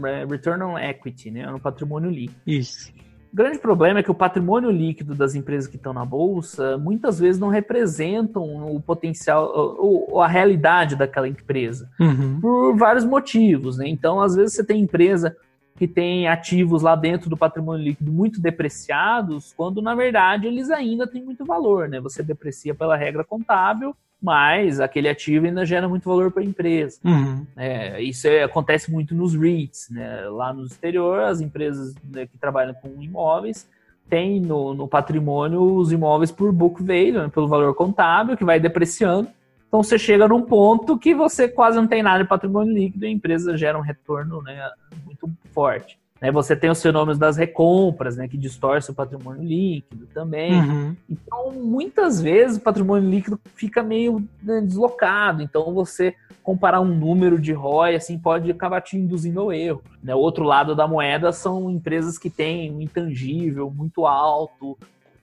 é, return on equity, né? No patrimônio líquido. Isso. O grande problema é que o patrimônio líquido das empresas que estão na bolsa muitas vezes não representam o potencial ou a realidade daquela empresa uhum. por vários motivos, né? Então, às vezes você tem empresa que tem ativos lá dentro do patrimônio líquido muito depreciados, quando na verdade eles ainda têm muito valor, né? Você deprecia pela regra contábil mas aquele ativo ainda gera muito valor para a empresa. Uhum. É, isso é, acontece muito nos REITs, né? lá no exterior, as empresas né, que trabalham com imóveis têm no, no, patrimônio os imóveis por book value, né, pelo valor contábil, que vai depreciando. Então você chega num ponto que você quase não tem nada de patrimônio líquido e a empresa gera um retorno né, muito forte. Né, você tem os fenômenos das recompras, né, que distorce o patrimônio líquido também. Uhum. Então, muitas vezes o patrimônio líquido fica meio né, deslocado. Então, você comparar um número de ROI assim pode acabar te induzindo ao erro. Né? O outro lado da moeda são empresas que têm um intangível muito alto,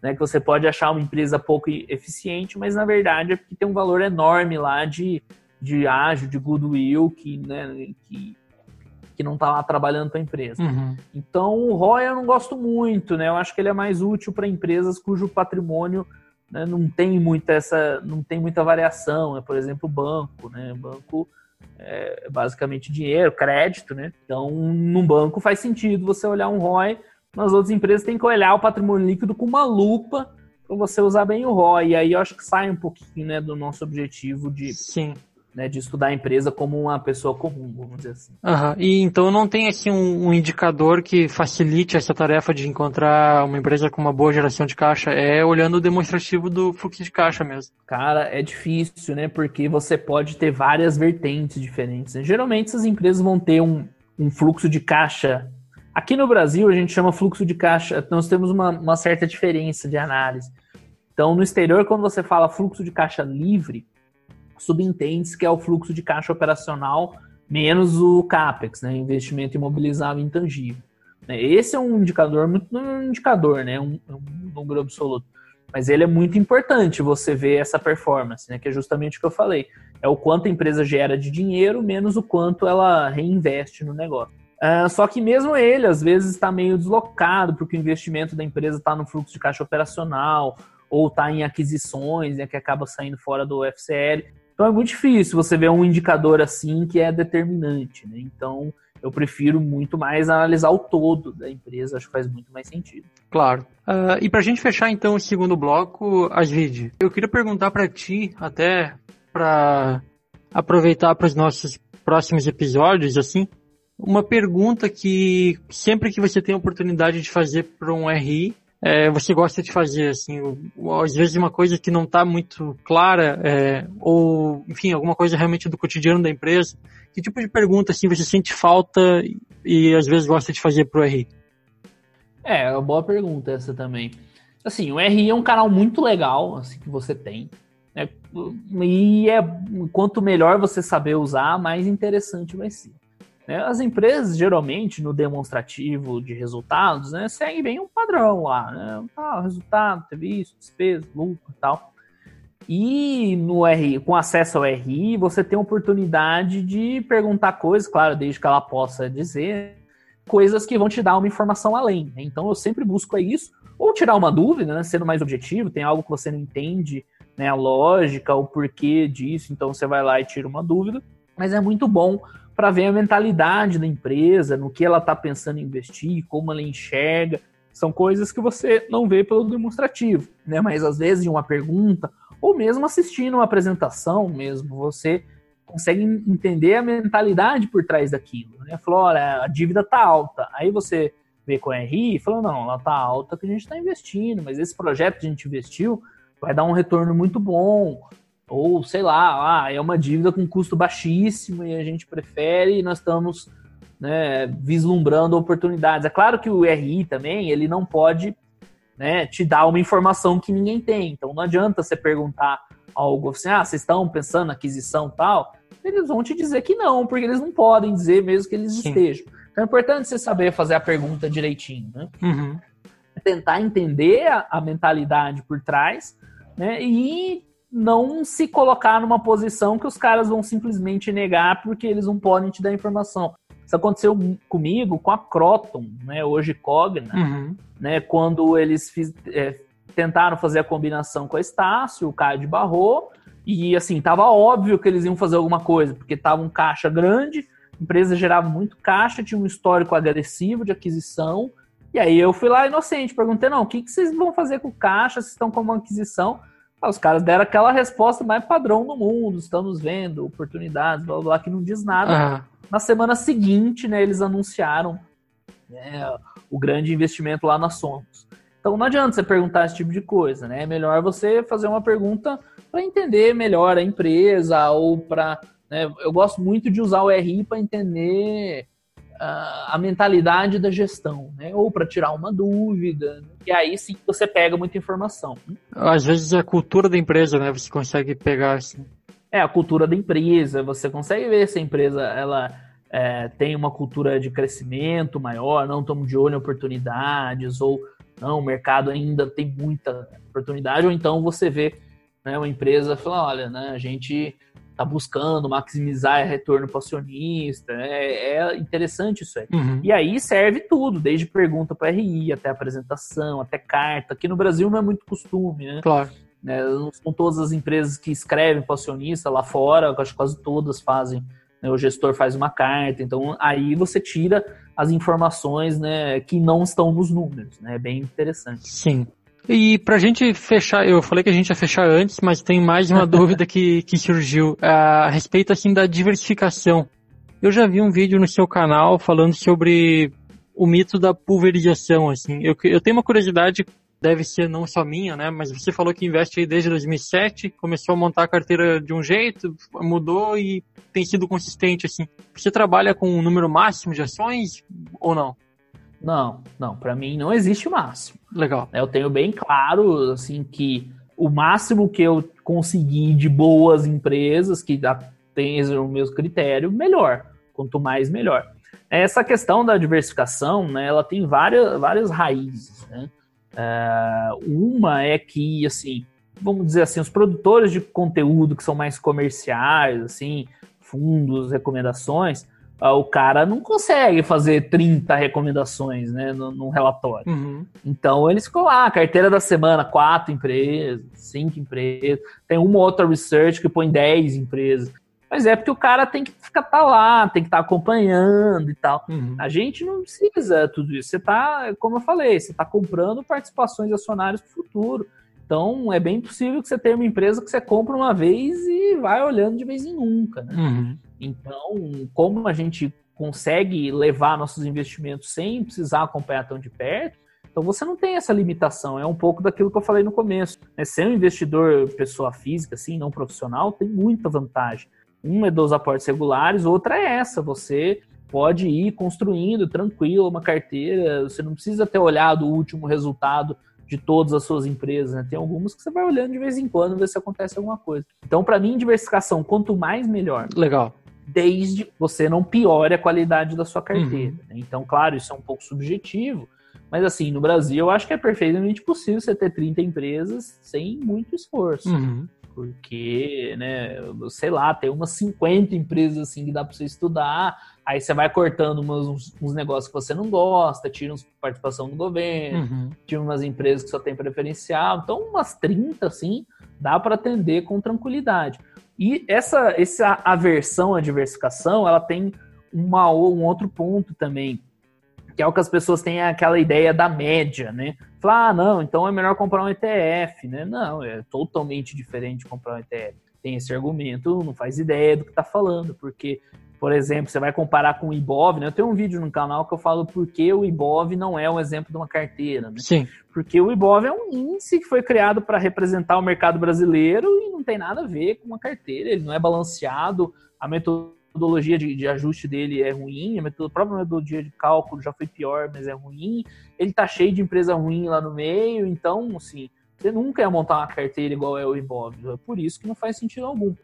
né, que você pode achar uma empresa pouco eficiente, mas na verdade é porque tem um valor enorme lá de, de ágio, de goodwill, que, né, que que não está lá trabalhando para a empresa. Uhum. Então, o ROI eu não gosto muito, né? Eu acho que ele é mais útil para empresas cujo patrimônio né, não tem muita essa, não tem muita variação, né? Por exemplo, o banco, né? Banco é basicamente dinheiro, crédito, né? Então, num banco faz sentido você olhar um ROI, nas outras empresas tem que olhar o patrimônio líquido com uma lupa para você usar bem o ROI. E aí eu acho que sai um pouquinho, né, do nosso objetivo de Sim né, de estudar a empresa como uma pessoa comum, vamos dizer assim. Uhum. E então não tem assim um, um, indicador que facilite essa tarefa de encontrar uma empresa com uma boa geração de caixa, é olhando o demonstrativo do fluxo de caixa mesmo. Cara, é difícil, né? Porque você pode ter várias vertentes diferentes. Né? Geralmente essas empresas vão ter um, um fluxo de caixa. Aqui no Brasil a gente chama fluxo de caixa, nós temos uma, uma certa diferença de análise. Então, no exterior, quando você fala fluxo de caixa livre, subentende que é o fluxo de caixa operacional menos o CAPEX, né, investimento imobilizável intangível. Né. Esse é um indicador, muito é um indicador, né, um, um número absoluto, mas ele é muito importante você ver essa performance, né, que é justamente o que eu falei. É o quanto a empresa gera de dinheiro menos o quanto ela reinveste no negócio. Uh, só que mesmo ele, às vezes, está meio deslocado, porque o investimento da empresa está no fluxo de caixa operacional, ou está em aquisições, né, que acaba saindo fora do FCL. Então é muito difícil você ver um indicador assim que é determinante, né? Então eu prefiro muito mais analisar o todo da empresa, acho que faz muito mais sentido. Claro. Uh, e para a gente fechar então o segundo bloco, Asvid, eu queria perguntar para ti, até para aproveitar para os nossos próximos episódios, assim, uma pergunta que sempre que você tem a oportunidade de fazer para um RI, é, você gosta de fazer, assim, às vezes uma coisa que não está muito clara, é, ou, enfim, alguma coisa realmente do cotidiano da empresa, que tipo de pergunta, assim, você sente falta e às vezes gosta de fazer para o RI? É, é uma boa pergunta essa também. assim, o RI é um canal muito legal, assim, que você tem. Né? E é, quanto melhor você saber usar, mais interessante vai ser. Né? As empresas, geralmente, no demonstrativo de resultados, né, seguem bem um padrão lá. Né? Ah, resultado, teve isso, despesa, lucro e tal. E no RI, com acesso ao RI, você tem a oportunidade de perguntar coisas, claro, desde que ela possa dizer, coisas que vão te dar uma informação além. Né? Então eu sempre busco isso, ou tirar uma dúvida, né, sendo mais objetivo, tem algo que você não entende, né, a lógica, o porquê disso, então você vai lá e tira uma dúvida. Mas é muito bom para ver a mentalidade da empresa, no que ela está pensando em investir, como ela enxerga. São coisas que você não vê pelo demonstrativo, né? Mas às vezes em uma pergunta, ou mesmo assistindo uma apresentação mesmo, você consegue entender a mentalidade por trás daquilo. Né? Falou, olha, a dívida tá alta. Aí você vê com a RI e falou, não, ela tá alta que a gente está investindo, mas esse projeto que a gente investiu vai dar um retorno muito bom. Ou, sei lá, ah, é uma dívida com custo baixíssimo e a gente prefere e nós estamos né, vislumbrando oportunidades. É claro que o RI também, ele não pode né, te dar uma informação que ninguém tem. Então não adianta você perguntar algo assim, ah, vocês estão pensando na aquisição tal, eles vão te dizer que não, porque eles não podem dizer mesmo que eles Sim. estejam. Então é importante você saber fazer a pergunta direitinho, né? Uhum. Tentar entender a, a mentalidade por trás, né? E não se colocar numa posição que os caras vão simplesmente negar porque eles não podem te dar informação. Isso aconteceu comigo com a Croton, né, hoje Cogna, uhum. né, quando eles fiz, é, tentaram fazer a combinação com a Estácio, o Caio de Barro, e assim, tava óbvio que eles iam fazer alguma coisa, porque tava um caixa grande, a empresa gerava muito caixa, tinha um histórico agressivo de aquisição, e aí eu fui lá inocente, perguntei, não, o que, que vocês vão fazer com o caixa, vocês estão com uma aquisição? Os caras deram aquela resposta mais padrão do mundo, estamos vendo oportunidades, blá blá, blá que não diz nada. Uhum. Na semana seguinte, né, eles anunciaram né, o grande investimento lá na Somos. Então não adianta você perguntar esse tipo de coisa, né? É melhor você fazer uma pergunta para entender melhor a empresa ou para. Né, eu gosto muito de usar o RI para entender a mentalidade da gestão, né? Ou para tirar uma dúvida. E aí sim você pega muita informação. Às vezes é a cultura da empresa, né? Você consegue pegar assim. É a cultura da empresa. Você consegue ver se a empresa ela é, tem uma cultura de crescimento maior, não estamos de olho em oportunidades ou não, o mercado ainda tem muita oportunidade. Ou então você vê né, uma empresa falar, olha, né, a gente tá buscando maximizar retorno para acionista. É, é, interessante isso aí. Uhum. E aí serve tudo, desde pergunta para RI, até apresentação, até carta. Aqui no Brasil não é muito costume, né? Claro. É, não são todas as empresas que escrevem para acionista lá fora, acho que quase todas fazem. Né? O gestor faz uma carta, então aí você tira as informações né, que não estão nos números. Né? É bem interessante. Sim. E pra gente fechar, eu falei que a gente ia fechar antes, mas tem mais uma dúvida que, que surgiu a respeito assim da diversificação. Eu já vi um vídeo no seu canal falando sobre o mito da pulverização, assim. Eu, eu tenho uma curiosidade, deve ser não só minha, né? Mas você falou que investe aí desde 2007, começou a montar a carteira de um jeito, mudou e tem sido consistente, assim. Você trabalha com um número máximo de ações ou não? Não, não, para mim não existe o máximo. Legal. Eu tenho bem claro, assim, que o máximo que eu consegui de boas empresas que tem o mesmo critério, melhor. Quanto mais, melhor. Essa questão da diversificação, né, ela tem várias, várias raízes, né? Uh, uma é que, assim, vamos dizer assim, os produtores de conteúdo que são mais comerciais, assim, fundos, recomendações, o cara não consegue fazer 30 recomendações né, no, num relatório. Uhum. Então eles ficam lá, carteira da semana, quatro empresas, cinco empresas, tem uma outra research que põe 10 empresas. Mas é porque o cara tem que ficar tá lá, tem que estar tá acompanhando e tal. Uhum. A gente não precisa tudo isso. Você tá, como eu falei, você está comprando participações acionárias para o futuro. Então é bem possível que você tenha uma empresa que você compra uma vez e vai olhando de vez em nunca. Né? Uhum. Então, como a gente consegue levar nossos investimentos sem precisar acompanhar tão de perto, então você não tem essa limitação. É um pouco daquilo que eu falei no começo. Né? Ser um investidor pessoa física, assim, não profissional, tem muita vantagem. Uma é dos aportes regulares, outra é essa. Você pode ir construindo tranquilo uma carteira. Você não precisa ter olhado o último resultado de todas as suas empresas, né? Tem algumas que você vai olhando de vez em quando ver se acontece alguma coisa. Então, para mim, diversificação, quanto mais melhor. Legal. Desde você não piore a qualidade da sua carteira. Uhum. Então, claro, isso é um pouco subjetivo, mas assim, no Brasil eu acho que é perfeitamente possível você ter 30 empresas sem muito esforço. Uhum. Porque, né, sei lá, tem umas 50 empresas assim que dá para você estudar, aí você vai cortando umas, uns, uns, negócios que você não gosta, tira uns participação do governo, uhum. tira umas empresas que só tem preferencial, então umas 30 assim, dá para atender com tranquilidade. E essa, essa aversão à diversificação, ela tem uma, um outro ponto também, que é o que as pessoas têm aquela ideia da média, né? Falar, ah, não, então é melhor comprar um ETF, né? Não, é totalmente diferente comprar um ETF. Tem esse argumento, não faz ideia do que está falando, porque, por exemplo, você vai comparar com o IBOV, né? Eu tenho um vídeo no canal que eu falo por que o IBOV não é um exemplo de uma carteira, né? Sim. Porque o IBOV é um índice que foi criado para representar o mercado brasileiro e não tem nada a ver com uma carteira, ele não é balanceado, a metodologia de, de, ajuste dele é ruim, a, metodologia, a própria metodologia de cálculo já foi pior, mas é ruim. Ele tá cheio de empresa ruim lá no meio, então, assim, você nunca ia montar uma carteira igual é o Ibov. É por isso que não faz sentido algum.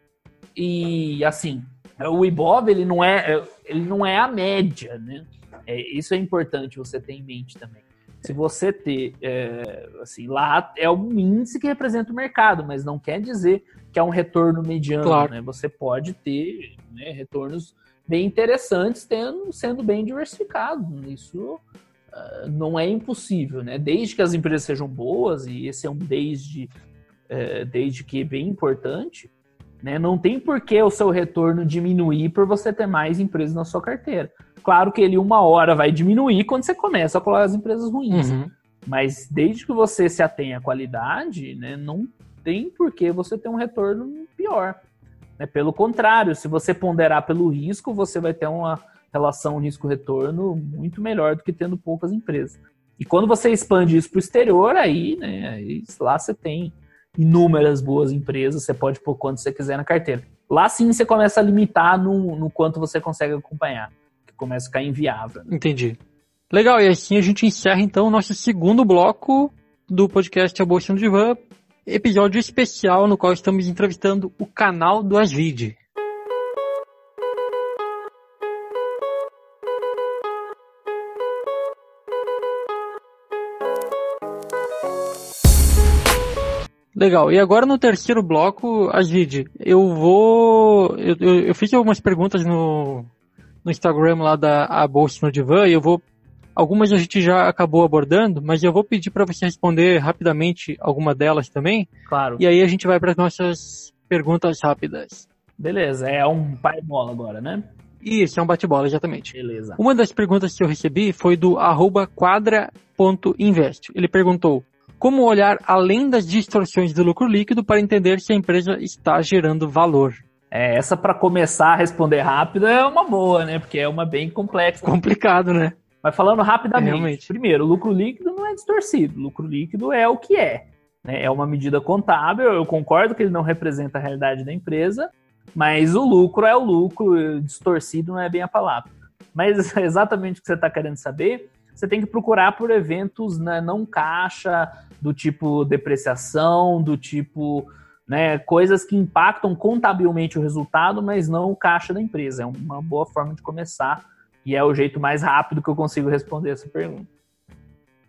E, assim, o Ibov, ele não é, ele não é a média, né? É, isso é importante você ter em mente também. Se você ter, é, assim, lá é um índice que representa o mercado, mas não quer dizer que é um retorno mediano, claro. né? Você pode ter né, retornos bem interessantes tendo, sendo bem diversificado. Isso uh, não é impossível, né? Desde que as empresas sejam boas, e esse é um desde, uh, desde que é bem importante, né? Não tem por que o seu retorno diminuir por você ter mais empresas na sua carteira. Claro que ele uma hora vai diminuir quando você começa a colar as empresas ruins. Uhum. Mas desde que você se atenha à qualidade, né, não tem por que você ter um retorno pior. Né? Pelo contrário, se você ponderar pelo risco, você vai ter uma relação risco-retorno muito melhor do que tendo poucas empresas. E quando você expande isso para o exterior, aí, né, aí lá você tem inúmeras boas empresas, você pode pôr quanto você quiser na carteira. Lá sim você começa a limitar no, no quanto você consegue acompanhar começa a ficar inviável. Né? Entendi. Legal, e assim a gente encerra então o nosso segundo bloco do podcast A Bolsa no Divã, episódio especial no qual estamos entrevistando o canal do Asvide. Legal. E agora no terceiro bloco, Asvide, eu vou. Eu, eu, eu, fiz algumas perguntas no, no Instagram lá da a Bolsa no Divã e eu vou algumas a gente já acabou abordando, mas eu vou pedir para você responder rapidamente alguma delas também. Claro. E aí a gente vai para as nossas perguntas rápidas. Beleza, é um pai bola agora, né? Isso, é um bate-bola, exatamente. Beleza. Uma das perguntas que eu recebi foi do quadra.invest. Ele perguntou: como olhar além das distorções do lucro líquido para entender se a empresa está gerando valor? É, essa para começar a responder rápido é uma boa, né? Porque é uma bem complexa. Complicado, né? Mas falando rapidamente, é, primeiro, o lucro líquido não é distorcido. Lucro líquido é o que é. Né? É uma medida contábil. Eu concordo que ele não representa a realidade da empresa, mas o lucro é o lucro. Distorcido não é bem a palavra. Mas exatamente o que você está querendo saber, você tem que procurar por eventos né, não caixa, do tipo depreciação, do tipo né, coisas que impactam contabilmente o resultado, mas não o caixa da empresa. É uma boa forma de começar e é o jeito mais rápido que eu consigo responder essa pergunta.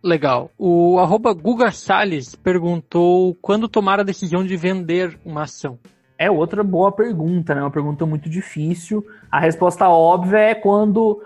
Legal. O arroba Guga Salles perguntou quando tomar a decisão de vender uma ação. É outra boa pergunta, né? Uma pergunta muito difícil. A resposta óbvia é quando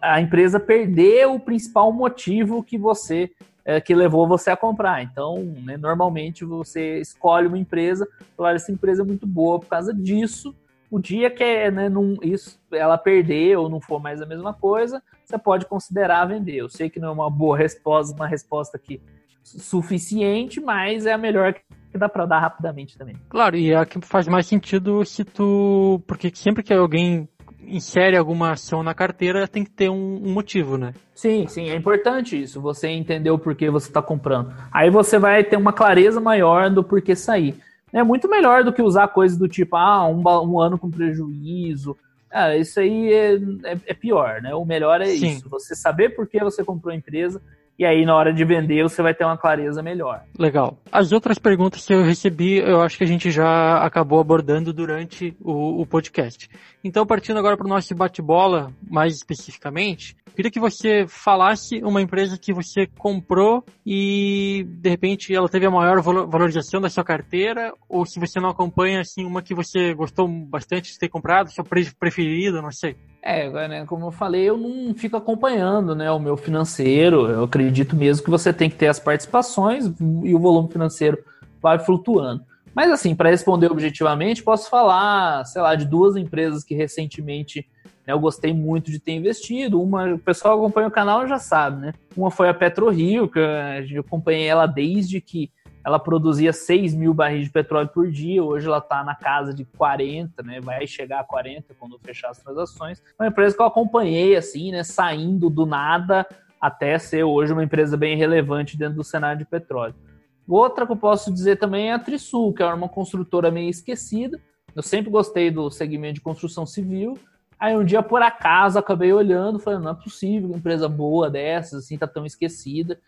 a empresa perder o principal motivo que você é, que levou você a comprar. Então, né, normalmente você escolhe uma empresa, fala, essa empresa é muito boa por causa disso. O dia que né, não, isso, ela perder ou não for mais a mesma coisa, você pode considerar vender. Eu sei que não é uma boa resposta, uma resposta que suficiente, mas é a melhor que dá para dar rapidamente também. Claro, e é a que faz mais sentido se tu, porque sempre que alguém insere alguma ação na carteira, tem que ter um, um, motivo, né? Sim, sim, é importante isso, você entender o porquê você está comprando. Aí você vai ter uma clareza maior do porquê sair. É muito melhor do que usar coisas do tipo, ah, um, um ano com prejuízo. Ah, isso aí é, é, é, pior, né? O melhor é sim. isso, você saber por que você comprou a empresa e aí na hora de vender você vai ter uma clareza melhor. Legal. As outras perguntas que eu recebi, eu acho que a gente já acabou abordando durante o, o podcast. Então, partindo agora para o nosso bate-bola, mais especificamente, queria que você falasse uma empresa que você comprou e de repente ela teve a maior valorização da sua carteira, ou se você não acompanha assim uma que você gostou bastante de ter comprado, sua preferida, não sei. É, né, como eu falei, eu não fico acompanhando né, o meu financeiro. Eu acredito mesmo que você tem que ter as participações e o volume financeiro vai flutuando. Mas assim, para responder objetivamente, posso falar, sei lá, de duas empresas que recentemente né, eu gostei muito de ter investido. Uma, o pessoal que acompanha o canal já sabe, né? Uma foi a PetroRio, que eu acompanhei ela desde que ela produzia 6 mil barris de petróleo por dia, hoje ela está na casa de 40, né? Vai chegar a 40 quando fechar as transações. Uma empresa que eu acompanhei, assim, né? Saindo do nada até ser hoje uma empresa bem relevante dentro do cenário de petróleo. Outra que eu posso dizer também é a Trisul, que é uma construtora meio esquecida. Eu sempre gostei do segmento de construção civil. Aí um dia, por acaso, acabei olhando, falei, não é possível uma empresa boa dessas, assim, tá tão esquecida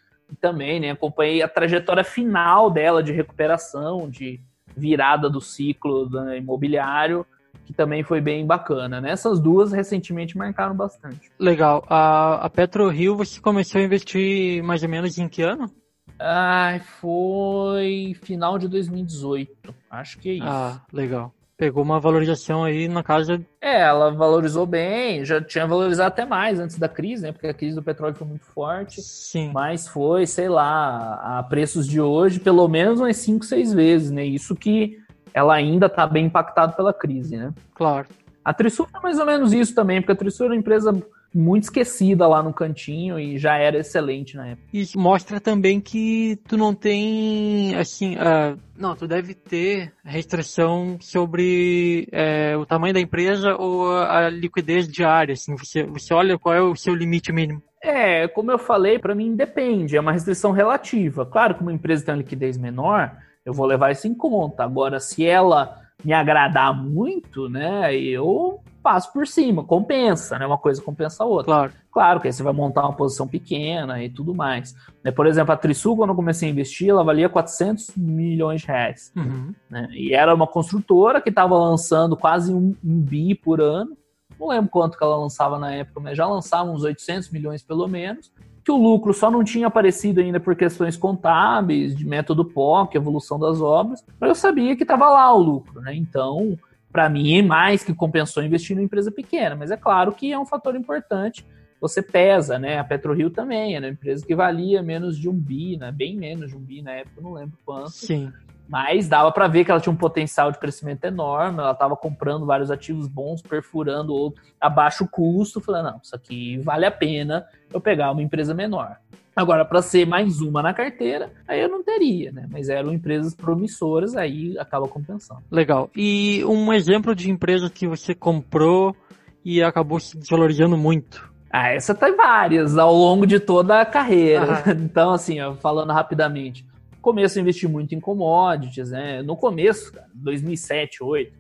também, né, acompanhei a trajetória final dela de recuperação, de virada do ciclo do imobiliário, que também foi bem bacana. Né? Duas recentemente marcaram bastante. Legal. A, a PetroRio, você começou a investir mais ou menos em que ano? Ai, foi final de 2018. Acho que é isso. Ah, legal pegou uma valorização aí na casa. É, ela valorizou bem, já tinha valorizado até mais antes da crise, né? Porque a crise do petróleo foi muito forte. Sim. Mas foi, sei lá, a preços de hoje, pelo menos umas 5, 6 vezes, né? Isso que ela ainda está bem impactada pela crise, né? Claro. A Trisul é mais ou menos isso também, porque a Trisul é uma empresa muito esquecida lá no cantinho e já era excelente na época. Isso mostra também que tu não tem, assim, uh, não, tu deve ter restrição sobre é, o tamanho da empresa ou a liquidez diária, assim, você, você olha qual é o seu limite mínimo. É, como eu falei, para mim depende, é uma restrição relativa. Claro que uma empresa tem uma liquidez menor, eu vou levar isso em conta. Agora, se ela me agradar muito, né, eu passo por cima, compensa, né? Uma coisa compensa a outra. Claro. Claro que aí você vai montar uma posição pequena e tudo mais. Né? Por exemplo, a Trisul, quando eu comecei a investir, ela valia 400 milhões de reais. Uhum. Né? E era uma construtora que estava lançando quase um, um, bi por ano. Não lembro quanto que ela lançava na época, mas já lançava uns 800 milhões pelo menos. Que o lucro só não tinha aparecido ainda por questões contábeis, de método POC, evolução das obras. Mas eu sabia que estava lá o lucro, né? Então, para mim, mais que compensou investir em empresa pequena. Mas é claro que é um fator importante. Você pesa, né? A PetroRio também era uma empresa que valia menos de um bi, né? Bem menos de um bi na época, não lembro quanto. Sim. Mas dava para ver que ela tinha um potencial de crescimento enorme. Ela estava comprando vários ativos bons, perfurando outros a baixo custo. Falei, não, isso aqui vale a pena eu pegar uma empresa menor. Agora, para ser mais uma na carteira, aí eu não teria, né? Mas eram empresas promissoras, aí acaba compensando. Legal. E um exemplo de empresa que você comprou e acabou se desvalorizando muito? Ah, essa tem várias ao longo de toda a carreira. Então, assim, ó, falando rapidamente. Começo a investir muito em commodities, né? No começo, cara, 2007, 2008,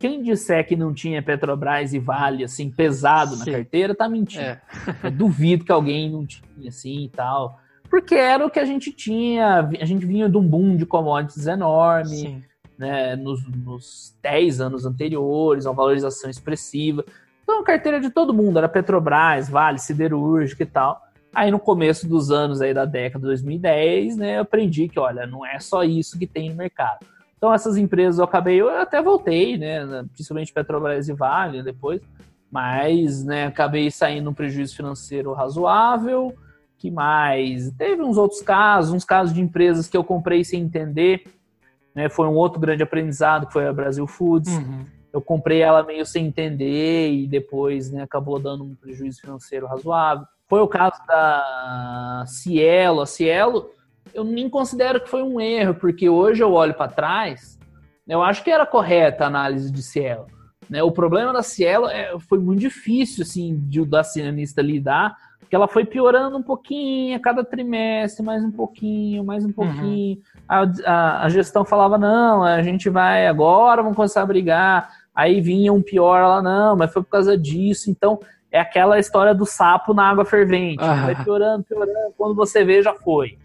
quem disser que não tinha Petrobras e Vale, assim, pesado Sim. na carteira, tá mentindo. É. Eu duvido que alguém não tinha, assim, e tal. Porque era o que a gente tinha, a gente vinha de um boom de commodities enorme, Sim. né, nos, nos 10 anos anteriores, uma valorização expressiva. Então, a carteira de todo mundo era Petrobras, Vale, Siderúrgica e tal. Aí, no começo dos anos aí da década de 2010, né, eu aprendi que, olha, não é só isso que tem no mercado então, essas empresas eu acabei, eu até voltei, né? Principalmente Petrobras e Vale depois, mas né, acabei saindo um prejuízo financeiro razoável. Que mais? Teve uns outros casos, uns casos de empresas que eu comprei sem entender. Né, foi um outro grande aprendizado, que foi a Brasil Foods. Uhum. Eu comprei ela meio sem entender e depois né, acabou dando um prejuízo financeiro razoável. Foi o caso da Cielo. A Cielo, eu nem considero que foi um erro, porque hoje eu olho para trás, eu acho que era correta a análise de Cielo. Né? O problema da Cielo é, foi muito difícil assim, de, da acionista lidar, porque ela foi piorando um pouquinho a cada trimestre, mais um pouquinho, mais um uhum. pouquinho. Uhum. A, a, a, gestão falava: não, a gente vai agora, vamos começar a brigar. aí vinha um pior lá, não, mas foi por causa disso, então é aquela história do sapo na água fervente. Ah. Vai piorando, piorando. Quando você vê, já foi.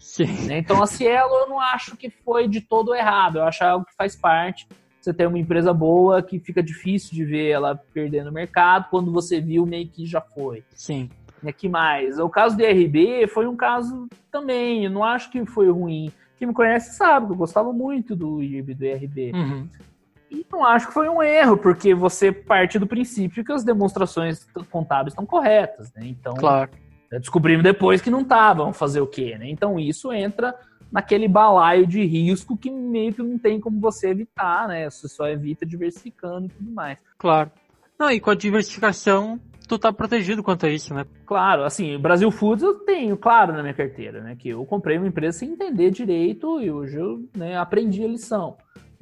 Né? Então a Cielo eu não acho que foi de todo errado. Eu acho algo que faz parte. Você tem uma empresa boa que fica difícil de ver ela perder no mercado. Quando você viu, meio que já foi. Sim. E que mais? O caso do IRB foi um caso também. Eu não acho que foi ruim. Quem me conhece sabe que eu gostava muito do IRB, do IRB. Uhum. E não acho que foi um erro, porque você parte do princípio que as demonstrações contábeis estão corretas, né? Então, claro. É, descobrimos depois que não estavam, fazer o quê, né? Então isso entra naquele balaio de risco que meio que não tem como você evitar, né? Você só evita diversificando e tudo mais. Claro. Não, e com a diversificação, tu tá protegido quanto a isso, né? Claro, assim, o Brasil Foods eu tenho, claro, na minha carteira, né? Que eu comprei uma empresa sem entender direito e hoje eu né, aprendi a lição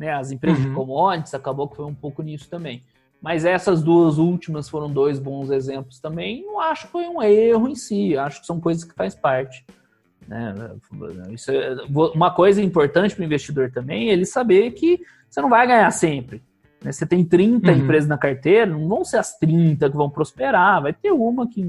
né? As empresas uhum. de commodities acabou que foi um pouco nisso também. Mas essas duas últimas foram dois bons exemplos também. Não acho que foi um erro em si, acho que são coisas que faz parte. Né? Isso é, uma coisa importante para o investidor também é ele saber que você não vai ganhar sempre. Né? Você tem 30 uhum. empresas na carteira, não vão ser as 30 que vão prosperar, vai ter uma que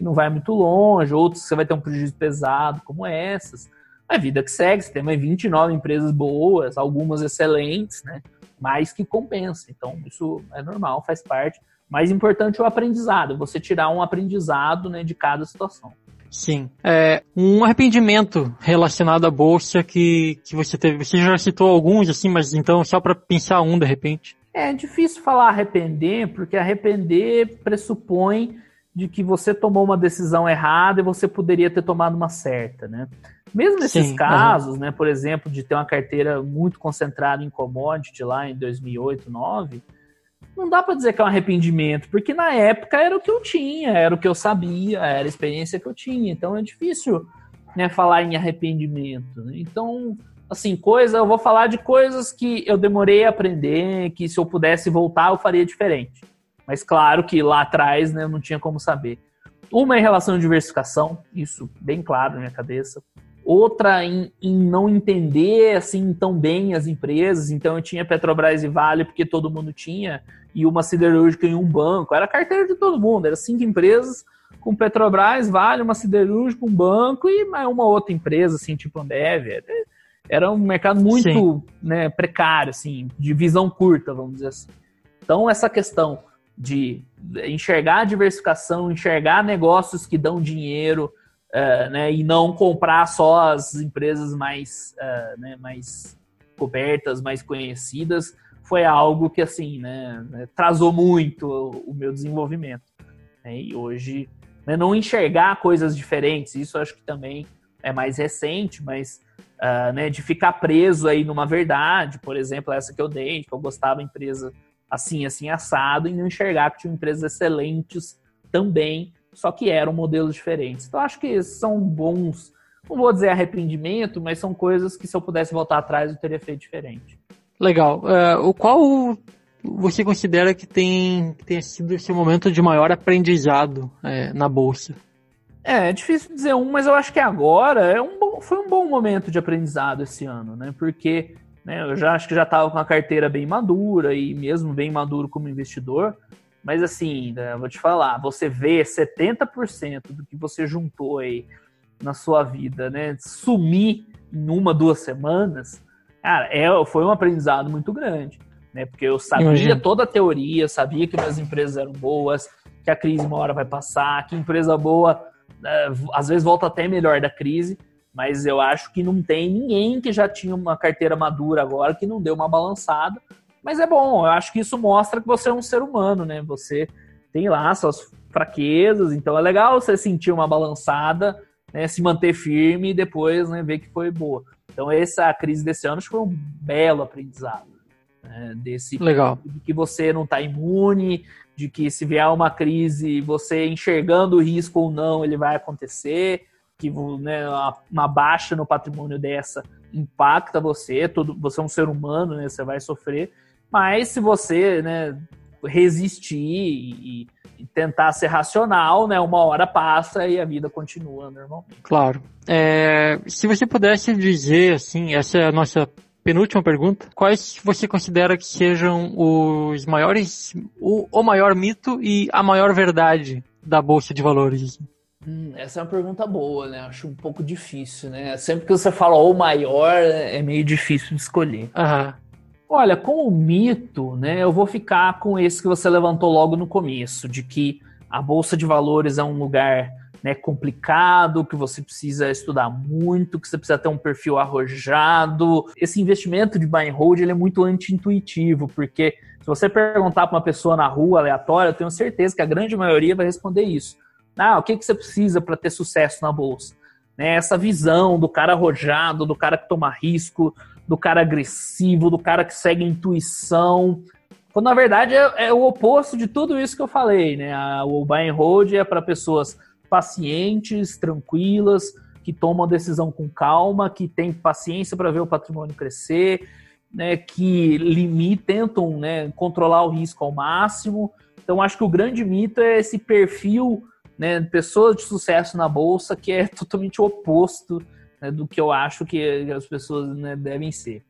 não vai muito longe, outras que você vai ter um prejuízo pesado, como essas a vida que segue, você tem mais 29 empresas boas, algumas excelentes, né? Mas que compensa. Então, isso é normal, faz parte. Mais importante é o aprendizado, você tirar um aprendizado né, de cada situação. Sim. É, um arrependimento relacionado à bolsa que, que você teve. Você já citou alguns, assim, mas então só para pensar um de repente. É difícil falar arrepender, porque arrepender pressupõe de que você tomou uma decisão errada e você poderia ter tomado uma certa, né? Mesmo nesses Sim, casos, uhum. né, por exemplo, de ter uma carteira muito concentrada em commodity lá em 2008, 2009, não dá para dizer que é um arrependimento, porque na época era o que eu tinha, era o que eu sabia, era a experiência que eu tinha. Então é difícil né, falar em arrependimento. Né? Então, assim, coisa, eu vou falar de coisas que eu demorei a aprender, que se eu pudesse voltar eu faria diferente. Mas claro que lá atrás né, eu não tinha como saber. Uma é em relação à diversificação, isso bem claro na minha cabeça outra em, em, não entender assim tão bem as empresas. Então eu tinha Petrobras e Vale porque todo mundo tinha, e uma siderúrgica em um banco. Era carteira de todo mundo, era cinco empresas com Petrobras, Vale, uma siderúrgica, um banco e uma outra empresa, assim, tipo Ambev. Era um mercado muito né, precário, assim, de visão curta, vamos dizer assim. Então, essa questão de enxergar a diversificação, enxergar negócios que dão dinheiro, uh, né, e não comprar só as empresas mais, uh, né, mais cobertas, mais conhecidas, foi algo que assim, né, né trazou muito o, meu desenvolvimento. Né, e hoje, né, não enxergar coisas diferentes, isso acho que também é mais recente, mas uh, né, de ficar preso aí numa verdade, por exemplo, essa que eu dei, que eu gostava da empresa assim, assim, assado, e não enxergar que tinha empresas excelentes também só que eram modelos diferentes. Então acho que são bons, não vou dizer arrependimento, mas são coisas que se eu pudesse voltar atrás eu teria feito diferente. Legal. Uh, o qual você considera que tem que tenha sido esse momento de maior aprendizado é, na bolsa? É, é difícil dizer um, mas eu acho que agora é um bom, foi um bom momento de aprendizado esse ano, né? Porque né, eu já acho que já estava com a carteira bem madura e mesmo bem maduro como investidor, mas assim, né, vou te falar, você vê 70% do que você juntou aí na sua vida, né, sumir em uma, duas semanas, cara, é, foi um aprendizado muito grande, né? Porque eu sabia Imagina. toda a teoria, sabia que minhas empresas eram boas, que a crise uma hora vai passar, que empresa boa né, às vezes volta até melhor da crise, mas eu acho que não tem ninguém que já tinha uma carteira madura agora que não deu uma balançada mas é bom, eu acho que isso mostra que você é um ser humano, né? Você tem lá suas fraquezas, então é legal você sentir uma balançada, né? se manter firme e depois né, ver que foi boa. Então essa crise desse ano acho que foi um belo aprendizado. Né? Desse legal. de que você não está imune, de que se vier uma crise, você enxergando o risco ou não, ele vai acontecer, que né, uma baixa no patrimônio dessa impacta você, todo, você é um ser humano, né, você vai sofrer, mas se você né, resistir e, e, tentar ser racional, né, uma hora passa e a vida continua normalmente. Claro. É, se você pudesse dizer, assim, essa é a nossa penúltima pergunta. Quais você considera que sejam os maiores, o, o maior mito e a maior verdade da Bolsa de Valores? Hum, essa é uma pergunta boa, né? Acho um pouco difícil, né? Sempre que você fala o maior, é meio difícil de escolher. Aham. Olha, como mito, né? Eu vou ficar com esse que você levantou logo no começo, de que a Bolsa de Valores é um lugar né, complicado, que você precisa estudar muito, que você precisa ter um perfil arrojado. Esse investimento de buy and hold ele é muito anti-intuitivo, porque se você perguntar para uma pessoa na rua aleatória, eu tenho certeza que a grande maioria vai responder isso. Ah, o que, que você precisa para ter sucesso na bolsa? Né, essa visão do cara arrojado, do cara que toma risco, do cara agressivo, do cara que segue intuição. Quando na verdade é, é, o oposto de tudo isso que eu falei, né? o buy and hold é para pessoas pacientes, tranquilas, que tomam a decisão com calma, que têm paciência para ver o patrimônio crescer, né, que limitam, tentam né, controlar o risco ao máximo. Então, acho que o grande mito é esse perfil, né, pessoas de sucesso na bolsa, que é totalmente o oposto né, do que eu acho que as pessoas né, devem ser.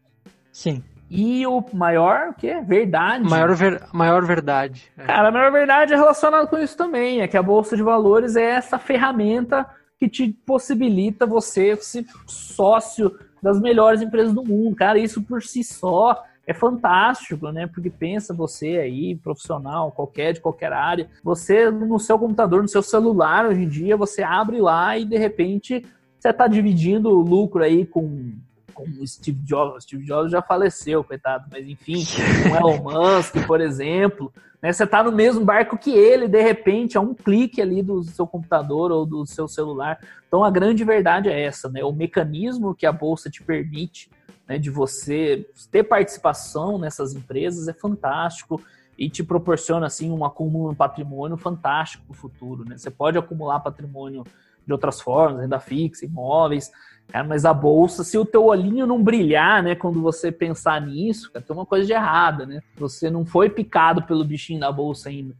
Sim. E o maior, que é verdade. Maior, ver, maior verdade. É. Cara, a maior verdade é relacionada com isso também. É que a Bolsa de Valores é essa ferramenta que te possibilita você ser sócio das melhores empresas do mundo. Cara, isso por si só é fantástico, né? Porque pensa você aí, profissional, qualquer de qualquer área, você no seu computador, no seu celular hoje em dia, você abre lá e de repente você está dividindo o lucro aí com como Steve Jobs. Steve Jobs já faleceu, coitado, mas enfim, o Elon Musk, por exemplo, né, você está no mesmo barco que ele, de repente, a um clique ali do seu computador ou do seu celular. Então a grande verdade é essa, né? O mecanismo que a bolsa te permite né, de você ter participação nessas empresas é fantástico e te proporciona assim um acúmulo de patrimônio fantástico para o futuro. Né? Você pode acumular patrimônio de outras formas, renda fixa, imóveis, Cara, mas a bolsa, se o teu olhinho não brilhar, né, quando você pensar nisso, cara, tem uma coisa de errada, né? Você não foi picado pelo bichinho da bolsa ainda.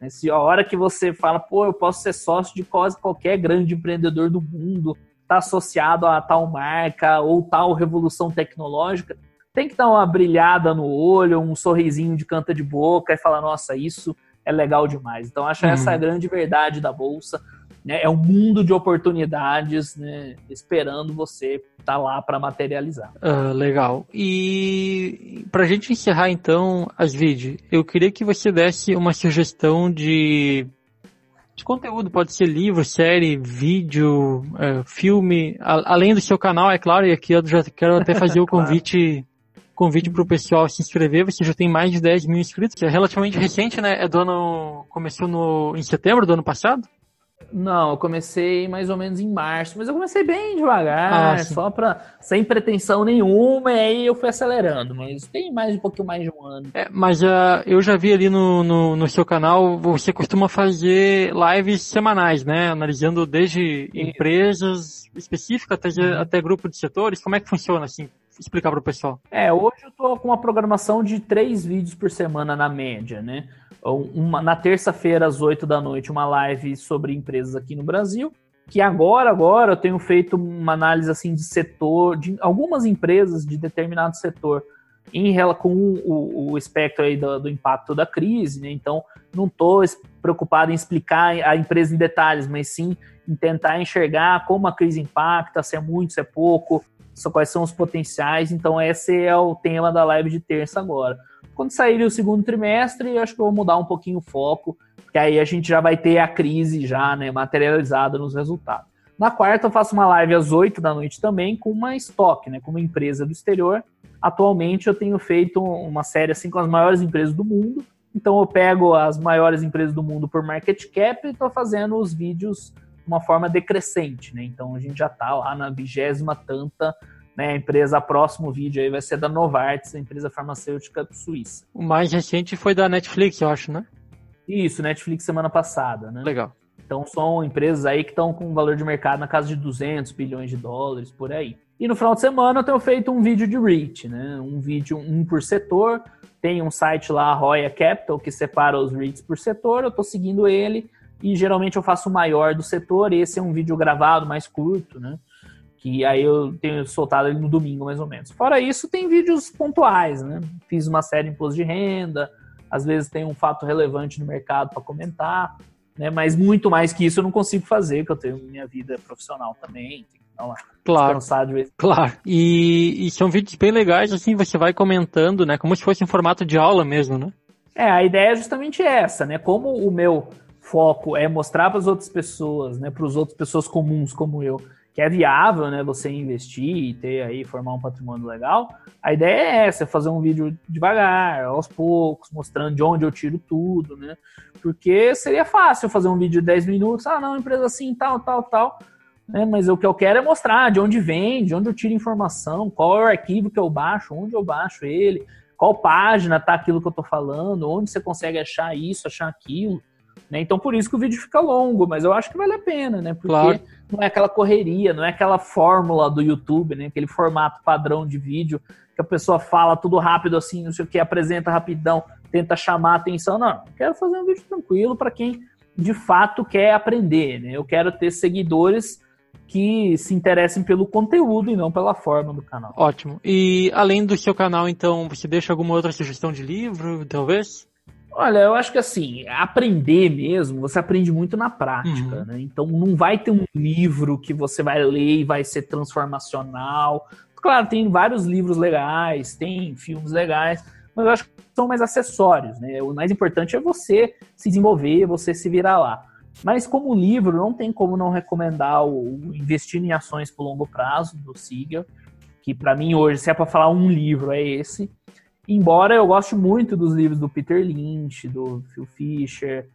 Né? Se a hora que você fala, pô, eu posso ser sócio de quase qualquer grande empreendedor do mundo, tá associado a tal marca ou tal revolução tecnológica, tem que dar uma brilhada no olho, um sorrisinho de canta de boca e falar, nossa, isso é legal demais. Então, acho uhum. essa a grande verdade da bolsa né, é um mundo de oportunidades né, esperando você estar tá lá para materializar. Uh, legal. E para a gente encerrar então, Asvid, eu queria que você desse uma sugestão de, de conteúdo, pode ser livro, série, vídeo, uh, filme, a, além do seu canal, é claro, e aqui eu já quero até fazer o convite convite para o pessoal se inscrever. Você já tem mais de 10 mil inscritos, que é relativamente recente, né? É do ano, começou no, em setembro do ano passado? Não, eu comecei mais ou menos em março, mas eu comecei bem devagar, ah, só para sem pretensão nenhuma, e aí eu fui acelerando, mas tem mais um pouquinho mais de um ano. É, mas uh, eu já vi ali no, no, no, seu canal, você costuma fazer lives semanais, né? Analisando desde empresas específicas até, uhum. até grupo de setores. Como é que funciona assim? Explicar para o pessoal. É, hoje eu tô com uma programação de três vídeos por semana na média, né? Uma, na terça-feira, às 8 da noite, uma live sobre empresas aqui no Brasil. Que agora, agora, eu tenho feito uma análise assim de setor, de algumas empresas de determinado setor em com o, o espectro aí do, do, impacto da crise, né? Então, não estou preocupado em explicar a empresa em detalhes, mas sim em tentar enxergar como a crise impacta, se é muito, se é pouco, quais são os potenciais. Então, esse é o tema da live de terça agora. Quando sair o segundo trimestre, eu acho que eu vou mudar um pouquinho o foco, que aí a gente já vai ter a crise já né, materializada nos resultados. Na quarta, eu faço uma live às 8 da noite também com uma estoque, né, com uma empresa do exterior. Atualmente, eu tenho feito uma série assim com as maiores empresas do mundo. Então, eu pego as maiores empresas do mundo por market cap e estou fazendo os vídeos de uma forma decrescente. Né? Então, a gente já está lá na vigésima tanta né, a empresa, próximo vídeo aí vai ser da Novartis, a empresa farmacêutica suíça. O mais recente foi da Netflix, eu acho, né? Isso, Netflix semana passada, né? Legal. Então são empresas aí que estão com valor de mercado na casa de 200 bilhões de dólares, por aí. E no final de semana eu tenho feito um vídeo de REIT, né? Um vídeo, um por setor. Tem um site lá, Roya Capital, que separa os REITs por setor. Eu estou seguindo ele e geralmente eu faço o maior do setor. Esse é um vídeo gravado, mais curto, né? Que aí eu tenho soltado ele no domingo, mais ou menos. Fora isso, tem vídeos pontuais, né? Fiz uma série de imposto de renda, às vezes tem um fato relevante no mercado para comentar, né? Mas muito mais que isso eu não consigo fazer, porque eu tenho minha vida profissional também, lá, claro, de vez. Claro. E, e, são vídeos bem legais, assim, você vai comentando, né? Como se fosse um formato de aula mesmo, né? É, a ideia é justamente essa, né? Como o meu foco é mostrar para as outras pessoas, né? Para as outras pessoas comuns como eu, que é viável, né? Você investir e ter aí, formar um patrimônio legal. A ideia é essa, fazer um vídeo devagar, aos poucos, mostrando de onde eu tiro tudo, né? Porque seria fácil fazer um vídeo de 10 minutos, ah, não, empresa assim, tal, tal, tal né? Mas o que eu quero é mostrar de onde vem, de onde eu tiro informação, qual é o arquivo que eu baixo, onde eu baixo ele, qual página tá aquilo que eu tô falando, onde você consegue achar isso, achar aquilo. Né? Então, por isso que o vídeo fica longo, mas eu acho que vale a pena, né? Porque claro. Não é aquela correria, não é aquela fórmula do YouTube, né? Aquele formato padrão de vídeo que a pessoa fala tudo rápido assim, não sei o que, apresenta rapidão, tenta chamar a atenção. Não, eu quero fazer um vídeo tranquilo para quem de fato quer aprender, né? Eu quero ter seguidores que se interessem pelo conteúdo e não pela forma do canal. Ótimo. E além do seu canal, então, você deixa alguma outra sugestão de livro, talvez? Olha, eu acho que assim, aprender mesmo, você aprende muito na prática, uhum. né? Então não vai ter um livro que você vai ler e vai ser transformacional. Claro, tem vários livros legais, tem filmes legais, mas eu acho que são mais acessórios, né? O mais importante é você se desenvolver, você se virar lá. Mas como livro, não tem como não recomendar o Investir em Ações por Longo Prazo, do Siegel, que para mim hoje, se é para falar um livro, é esse. Embora eu goste muito dos livros do Peter Lynch, do Phil Fisher,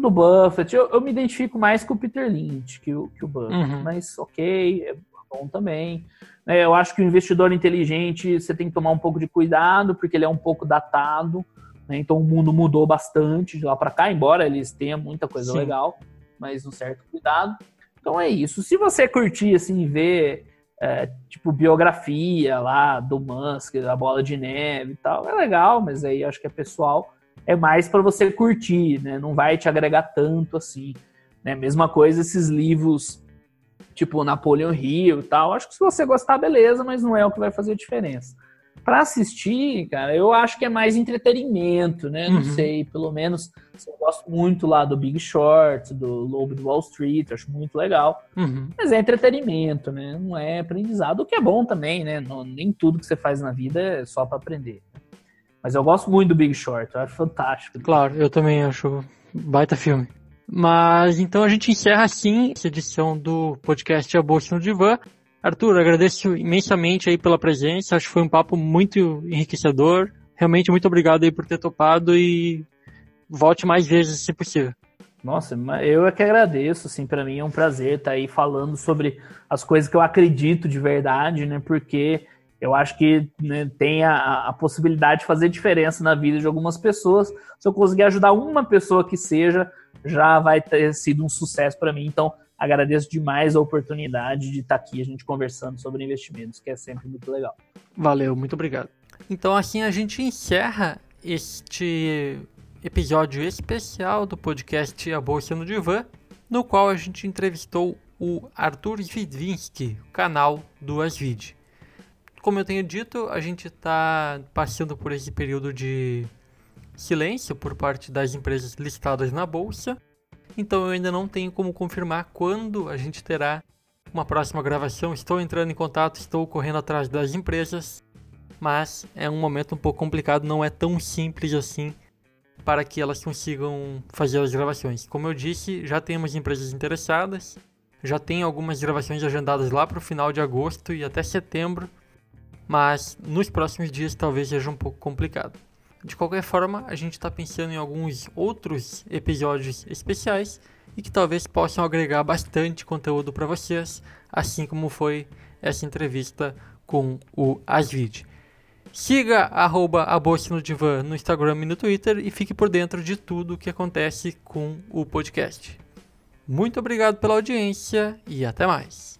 do Buffett, eu, eu me identifico mais com o Peter Lynch que o, que o Buffett, uhum. mas ok, é bom também. É, eu acho que o investidor inteligente você tem que tomar um pouco de cuidado, porque ele é um pouco datado. Né? Então o mundo mudou bastante de lá para cá, embora eles tenham muita coisa Sim. legal, mas um certo cuidado. Então é isso. Se você curtir assim ver é, tipo biografia lá do Musk, da Bola de Neve e tal, é legal, mas aí acho que é pessoal. É mais para você curtir, né? Não vai te agregar tanto assim. Né? Mesma coisa esses livros tipo Napoleon Hill e tal. Acho que se você gostar, beleza, mas não é o que vai fazer diferença para assistir, cara, eu acho que é mais entretenimento, né? Não uhum. sei, pelo menos eu gosto muito lá do Big Short, do Lobo do Wall Street, acho muito legal. Uhum. Mas é entretenimento, né? Não é aprendizado, o que é bom também, né? Não, nem tudo que você faz na vida é só para aprender. Mas eu gosto muito do Big Short, eu acho fantástico. Claro, eu também acho baita filme. Mas então a gente encerra assim essa edição do podcast A Bolsa no Divã. Arthur, agradeço imensamente aí pela presença. Acho que foi um papo muito enriquecedor. Realmente muito obrigado aí por ter topado e volte mais vezes se possível. Nossa, eu é que agradeço, assim, para mim é um prazer estar aí falando sobre as coisas que eu acredito de verdade, né? Porque eu acho que né, tem a, a, possibilidade de fazer diferença na vida de algumas pessoas. Se eu conseguir ajudar uma pessoa que seja, já vai ter sido um sucesso para mim. Então, agradeço demais a oportunidade de estar aqui a gente conversando sobre investimentos, que é sempre muito legal. Valeu, muito obrigado. Então assim a gente encerra este episódio especial do podcast A Bolsa no Divã, no qual a gente entrevistou o Arthur Zvidzinski, canal do Asvid. Como eu tenho dito, a gente está passando por esse período de silêncio por parte das empresas listadas na bolsa então eu ainda não tenho como confirmar quando a gente terá uma próxima gravação. Estou entrando em contato, estou correndo atrás das empresas, mas é um momento um pouco complicado, não é tão simples assim para que elas consigam fazer as gravações. Como eu disse, já temos empresas interessadas, já tem algumas gravações agendadas lá para o final de agosto e até setembro, mas nos próximos dias talvez seja um pouco complicado. De qualquer forma, a gente está pensando em alguns outros episódios especiais e que talvez possam agregar bastante conteúdo para vocês, assim como foi essa entrevista com o Asvid. Siga arroba a Bolsa no Divã no Instagram e no Twitter e fique por dentro de tudo o que acontece com o podcast. Muito obrigado pela audiência e até mais.